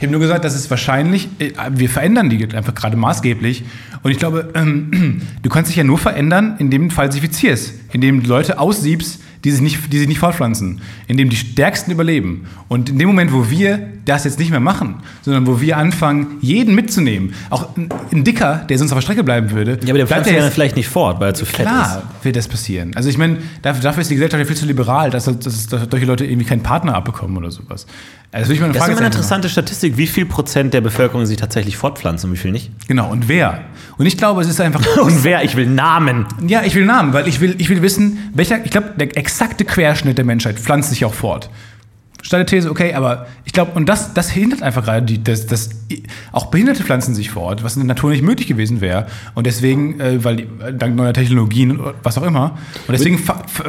B: Ich habe nur gesagt, das ist wahrscheinlich, äh, wir verändern die einfach gerade maßgeblich. Und ich glaube, ähm, du kannst dich ja nur verändern, indem du falsifizierst, indem du Leute aussiebst, die sich, nicht, die sich nicht fortpflanzen, indem die Stärksten überleben. Und in dem Moment, wo wir das jetzt nicht mehr machen, sondern wo wir anfangen, jeden mitzunehmen, auch ein, Dicker, der sonst auf der Strecke bleiben würde,
A: Ja, aber der
B: bleibt
A: pflanzt
B: ja
A: dann vielleicht nicht fort, weil er zu fett
B: Klar wird das passieren. Also ich meine, dafür, ist die Gesellschaft ja viel zu liberal, dass, dass, dass solche Leute irgendwie keinen Partner abbekommen oder sowas. Also ich mal eine
A: ist. Das ist immer eine interessante Statistik, wie viel Prozent der Bevölkerung sich tatsächlich fortpflanzen und wie viel nicht.
B: Genau, und wer? Und ich glaube, es ist einfach.
A: Und wer? Ich will Namen.
B: ja, ich will Namen, weil ich will, ich will wissen, welcher, ich glaube, der exakte Querschnitt der Menschheit pflanzt sich auch fort. Steile These, okay, aber ich glaube, und das, das hindert einfach gerade, die, dass, dass auch Behinderte pflanzen sich fort, was in der Natur nicht möglich gewesen wäre. Und deswegen, äh, weil die, dank neuer Technologien und was auch immer, und deswegen,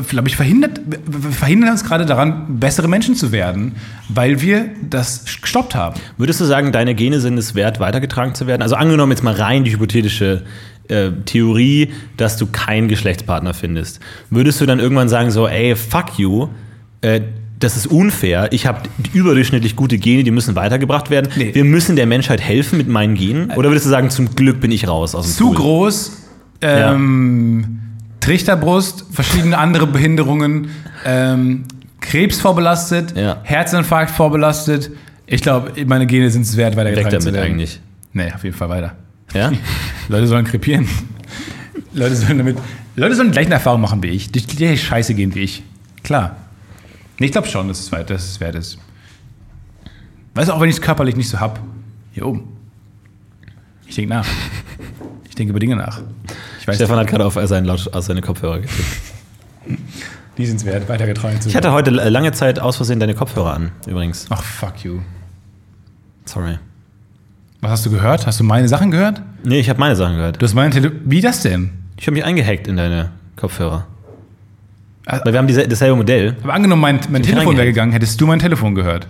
B: glaube ich, verhindert, wir verhindern uns gerade daran, bessere Menschen zu werden, weil wir das gestoppt haben.
A: Würdest du sagen, deine Gene sind es wert, weitergetragen zu werden? Also angenommen jetzt mal rein die hypothetische äh, Theorie, dass du keinen Geschlechtspartner findest. Würdest du dann irgendwann sagen so, ey, fuck you, äh, das ist unfair, ich habe überdurchschnittlich gute Gene, die müssen weitergebracht werden.
B: Nee.
A: Wir müssen der Menschheit helfen mit meinen Genen? Oder würdest du sagen, zum Glück bin ich raus aus dem
B: zu
A: Pool?
B: groß, ähm, Trichterbrust, verschiedene andere Behinderungen, ähm, Krebs vorbelastet,
A: Ja.
B: Herzinfarkt vorbelastet. Ich glaube, meine Gene sind es wert,
A: Weg
B: weitergetragen zu
A: damit
B: werden.
A: eigentlich.
B: Nee, auf jeden Fall weiter.
A: Ja?
B: Leute sollen krepieren. Leute sollen damit. Leute sollen die gleichen Erfahrungen machen wie ich. Die die gleiche Scheiße gehen wie ich. Klar. Nee, ich glaube schon, dass es wert, dass es wert ist. Weißt du, auch wenn ich es körperlich nicht so hab. Hier oben. Ich denke nach. Ich denke über Dinge nach. Ich weiß,
A: Stefan hat gerade auf seinen, Laut auf seine Kopfhörer geklickt.
B: die sind es wert, weitergetragen zu
A: Ich hatte heute lange Zeit aus Versehen deine Kopfhörer an, übrigens.
B: Ach, fuck you.
A: Sorry.
B: Was hast du gehört? Hast du meine Sachen gehört?
A: Nee, ich habe meine Sachen gehört.
B: Du hast meine Tele Wie das denn?
A: Ich habe mich eingehackt in deine Kopfhörer.
B: Ah.
A: Weil wir haben diese, dasselbe Modell.
B: Aber angenommen, mein, mein Telefon wäre gegangen, hättest du mein Telefon gehört.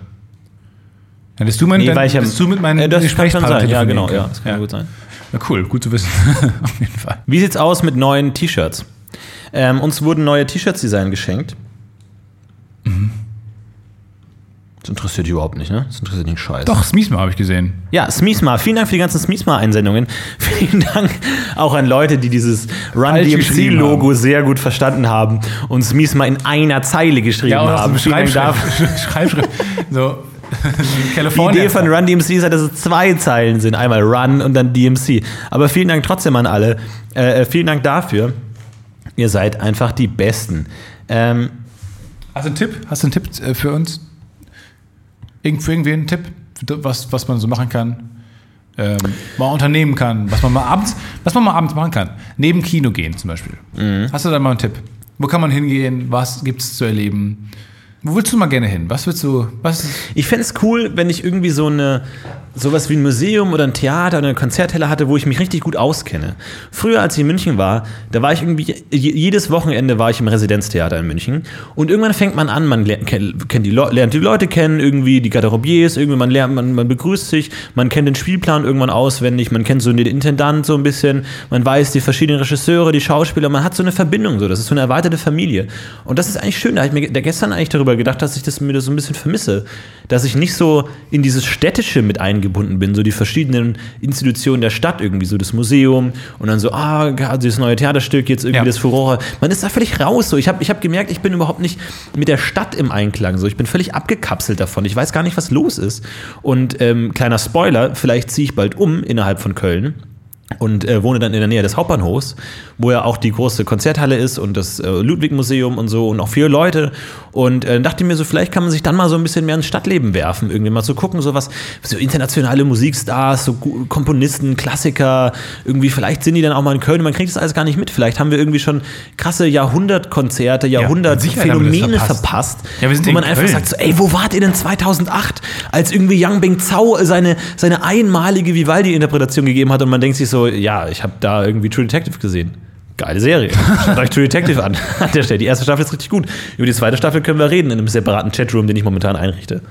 B: Hättest du mein
A: Nee, weil ich
B: hättest du mit meinen
A: äh, das kann sein. Ja, genau. Ja, das kann gut sein.
B: Na cool, gut zu wissen. Auf jeden Fall.
A: Wie sieht's aus mit neuen T-Shirts? Ähm, uns wurden neue T-Shirts-Design geschenkt. Das interessiert dich überhaupt nicht, ne? Das interessiert dich scheiße.
B: Doch, Smiesma habe ich gesehen.
A: Ja, Smiesma. Vielen Dank für die ganzen Smiesma-Einsendungen. Vielen Dank auch an Leute, die dieses Run
B: Falsch geschrieben
A: DMC-Logo
B: haben.
A: sehr gut verstanden haben und Smiesma in einer Zeile geschrieben
B: auch
A: haben.
B: Schreibschrift. Schreibschrift. So,
A: Die. Idee von Run DMC ist halt, dass es zwei Zeilen sind. Einmal Run und dann DMC. Aber vielen Dank trotzdem an alle. Äh, äh, vielen Dank dafür. Ihr seid einfach die Besten. Ähm,
B: Hast du einen Tipp? Hast du einen Tipp äh, für uns? Irgend, für irgendwen einen Tipp, was, was man so machen kann? Ähm, mal unternehmen kann, was man mal abends, was man mal abends machen kann. Neben Kino gehen zum Beispiel. Hast du da mal einen Tipp? Wo kann man hingehen? Was gibt es zu erleben? Wo willst du mal gerne hin? Was willst du? Was?
A: Ich fände es cool, wenn ich irgendwie so eine sowas wie ein Museum oder ein Theater oder eine Konzerthalle hatte, wo ich mich richtig gut auskenne. Früher, als ich in München war, da war ich irgendwie, je- jedes Wochenende war ich im Residenztheater in München. Und irgendwann fängt man an, man lernt, kennt, die, lernt die Leute kennen, irgendwie die Garderobiers, irgendwie man lernt, man, man begrüßt sich, man kennt den Spielplan irgendwann auswendig, man kennt so den Intendant so ein bisschen, man weiß die verschiedenen Regisseure, die Schauspieler, man hat so eine Verbindung, so, das ist so eine erweiterte Familie. Und das ist eigentlich schön, da habe ich mir gestern eigentlich darüber gedacht, dass ich das mir das so ein bisschen vermisse, dass ich nicht so in dieses Städtische mit eingebunden bin, so die verschiedenen Institutionen der Stadt irgendwie, so das Museum und dann so, ah, also das neue Theaterstück, jetzt irgendwie
B: Ja.
A: das Furore. Man ist da völlig raus, so. Ich habe ich hab gemerkt, ich bin überhaupt nicht mit der Stadt im Einklang, so. Ich bin völlig abgekapselt davon. Ich weiß gar nicht, was los ist. Und ähm, kleiner Spoiler, vielleicht ziehe ich bald um innerhalb von Köln und äh, wohne dann in der Nähe des Hauptbahnhofs, wo ja auch die große Konzerthalle ist und das äh, Ludwig-Museum und so und auch viele Leute. Und äh, dachte mir so, vielleicht kann man sich dann mal so ein bisschen mehr ins Stadtleben werfen, irgendwie mal zu gucken, so was, so internationale Musikstars, so Komponisten, Klassiker, irgendwie, vielleicht sind die dann auch mal in Köln, man kriegt das alles gar nicht mit. Vielleicht haben wir irgendwie schon krasse Jahrhundertkonzerte, Jahrhundertphänomene
B: verpasst.
A: verpasst.
B: Ja, wir sind
A: wo man einfach
B: Köln.
A: sagt, so, ey, wo wart ihr denn 2008, als irgendwie Yang Bing Zhao seine, seine einmalige Vivaldi-Interpretation gegeben hat und man denkt sich so, ja, ich habe da irgendwie True Detective gesehen. Geile Serie. Schaut euch True Detective an. An der Stelle. Die erste Staffel ist richtig gut. Über die zweite Staffel können wir reden in einem separaten Chatroom, den ich momentan einrichte.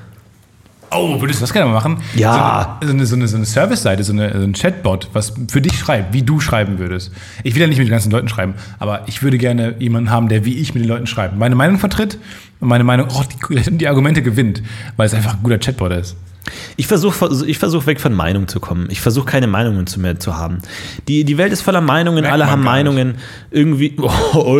B: Oh, würdest du das gerne mal machen?
A: Ja.
B: So, so eine, so eine, so eine Service-Seite, so, eine, so ein Chatbot, was für dich schreibt, wie du schreiben würdest. Ich will ja nicht mit den ganzen Leuten schreiben, aber ich würde gerne jemanden haben, der wie ich mit den Leuten schreibt. Meine Meinung vertritt und meine Meinung, oh, die, die Argumente gewinnt, weil es einfach ein guter Chatbot ist.
A: Ich versuche ich versuch weg von Meinung zu kommen. Ich versuche keine Meinungen zu mehr zu haben. Die, die Welt ist voller Meinungen,
B: Merkt
A: alle haben
B: gar nicht.
A: Meinungen. Irgendwie. Oh.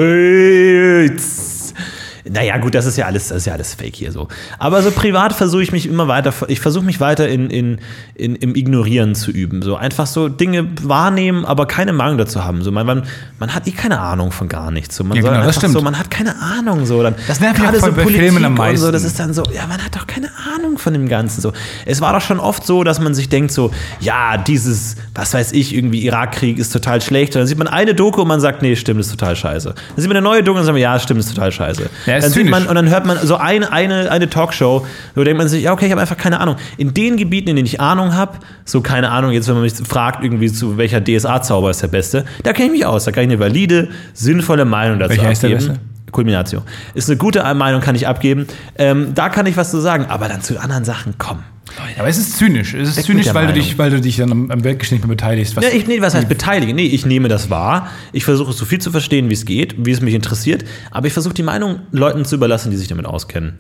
A: Naja, gut, das ist ja alles, das ist ja alles Fake hier so. Aber so privat versuche ich mich immer weiter, ich versuche mich weiter in, in, in, im Ignorieren zu üben. So einfach so Dinge wahrnehmen, aber keine Meinung dazu haben. So, man, man, man hat eh keine Ahnung von gar nichts. So, man
B: Ja,
A: soll
B: genau, das stimmt.
A: so, man hat keine Ahnung so. Dann,
B: Das nervt mich
A: gerade
B: auch
A: so
B: bei
A: Politik
B: Filmen am
A: und so, das
B: meisten.
A: ist dann so, ja, man hat doch keine Ahnung von dem Ganzen. So. Es war doch schon oft so, dass man sich denkt, so, ja, dieses, was weiß ich, irgendwie Irakkrieg ist total schlecht. Und dann sieht man eine Doku und man sagt, nee, stimmt, ist total scheiße. Dann sieht man eine neue Doku und sagt ja, stimmt, ist total scheiße.
B: Ja, ist
A: dann sieht man, und dann hört man so eine, eine, eine Talkshow, wo denkt man sich, ja, okay, ich habe einfach keine Ahnung. In den Gebieten, in denen ich Ahnung habe, so keine Ahnung, jetzt wenn man mich fragt, irgendwie zu welcher DSA-Zauber ist der beste, da kenne ich mich aus. Da kann ich eine valide, sinnvolle Meinung dazu
B: Welcher ist der
A: abgeben.
B: beste?
A: Culminatio. Ist eine gute Meinung, kann ich abgeben. Ähm, da kann ich was zu sagen, aber dann zu anderen Sachen, komm.
B: Aber es ist zynisch. Es ist
A: Weg
B: zynisch, weil du, dich, weil du dich dann am, am Weltgeschehen nicht mehr beteiligst. Was
A: Ja, ich, nee, was heißt beteiligen? Nee, ich nehme das wahr. Ich versuche so viel zu verstehen, wie es geht, wie es mich interessiert, aber ich versuche die Meinung Leuten zu überlassen, die sich damit auskennen.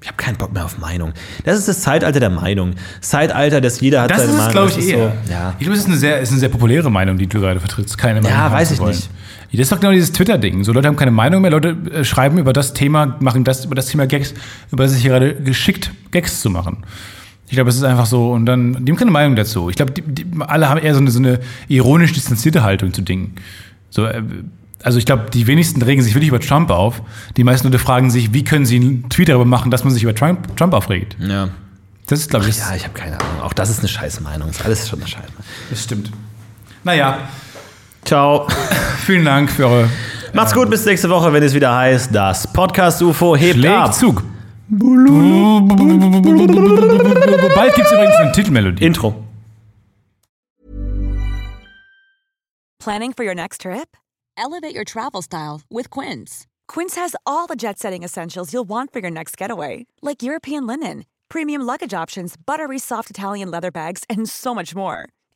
A: Ich habe keinen Bock mehr auf Meinung. Das ist das Zeitalter der Meinung. Zeitalter, dass jeder hat
B: das
A: seine
B: ist es,
A: Meinung.
B: glaube ich,
A: Das ist
B: eher.
A: So, ja.
B: Ich glaube, es ist eine, sehr, ist eine sehr populäre Meinung, die du gerade vertrittst. Keine Meinung
A: Ja, weiß ich
B: wollen.
A: nicht.
B: Das ist doch genau dieses Twitter-Ding. So Leute haben keine Meinung mehr, Leute äh, schreiben über das Thema, machen das über das Thema Gags, über das sich gerade geschickt, Gags zu machen. Ich glaube, es ist einfach so, und dann, die haben keine Meinung dazu. Ich glaube, die, die, alle haben eher so eine, so eine ironisch distanzierte Haltung zu Dingen. So, äh, also ich glaube, die wenigsten regen sich wirklich über Trump auf. Die meisten Leute fragen sich, wie können sie einen Tweet darüber machen, dass man sich über Trump, Trump aufregt.
A: ja.
B: Das ist, glaube ich, das,
A: Ja, ich habe keine Ahnung. Auch das ist eine scheiß Meinung. Ist alles schon eine Scheiße.
B: das stimmt. Naja,
A: Ciao.
B: vielen Dank für eure
A: Macht's gut, bis nächste Woche, wenn es wieder heißt, das Podcast UFO hebt ab.
B: Schlägzug. Bald gibt es übrigens eine Titelmelodie.
A: Intro.
C: Planning for your next trip? Elevate your travel style with Quince. Quince has all the jet setting essentials you'll want for your next getaway, like European linen, premium luggage options, buttery soft Italian leather bags, and so much more.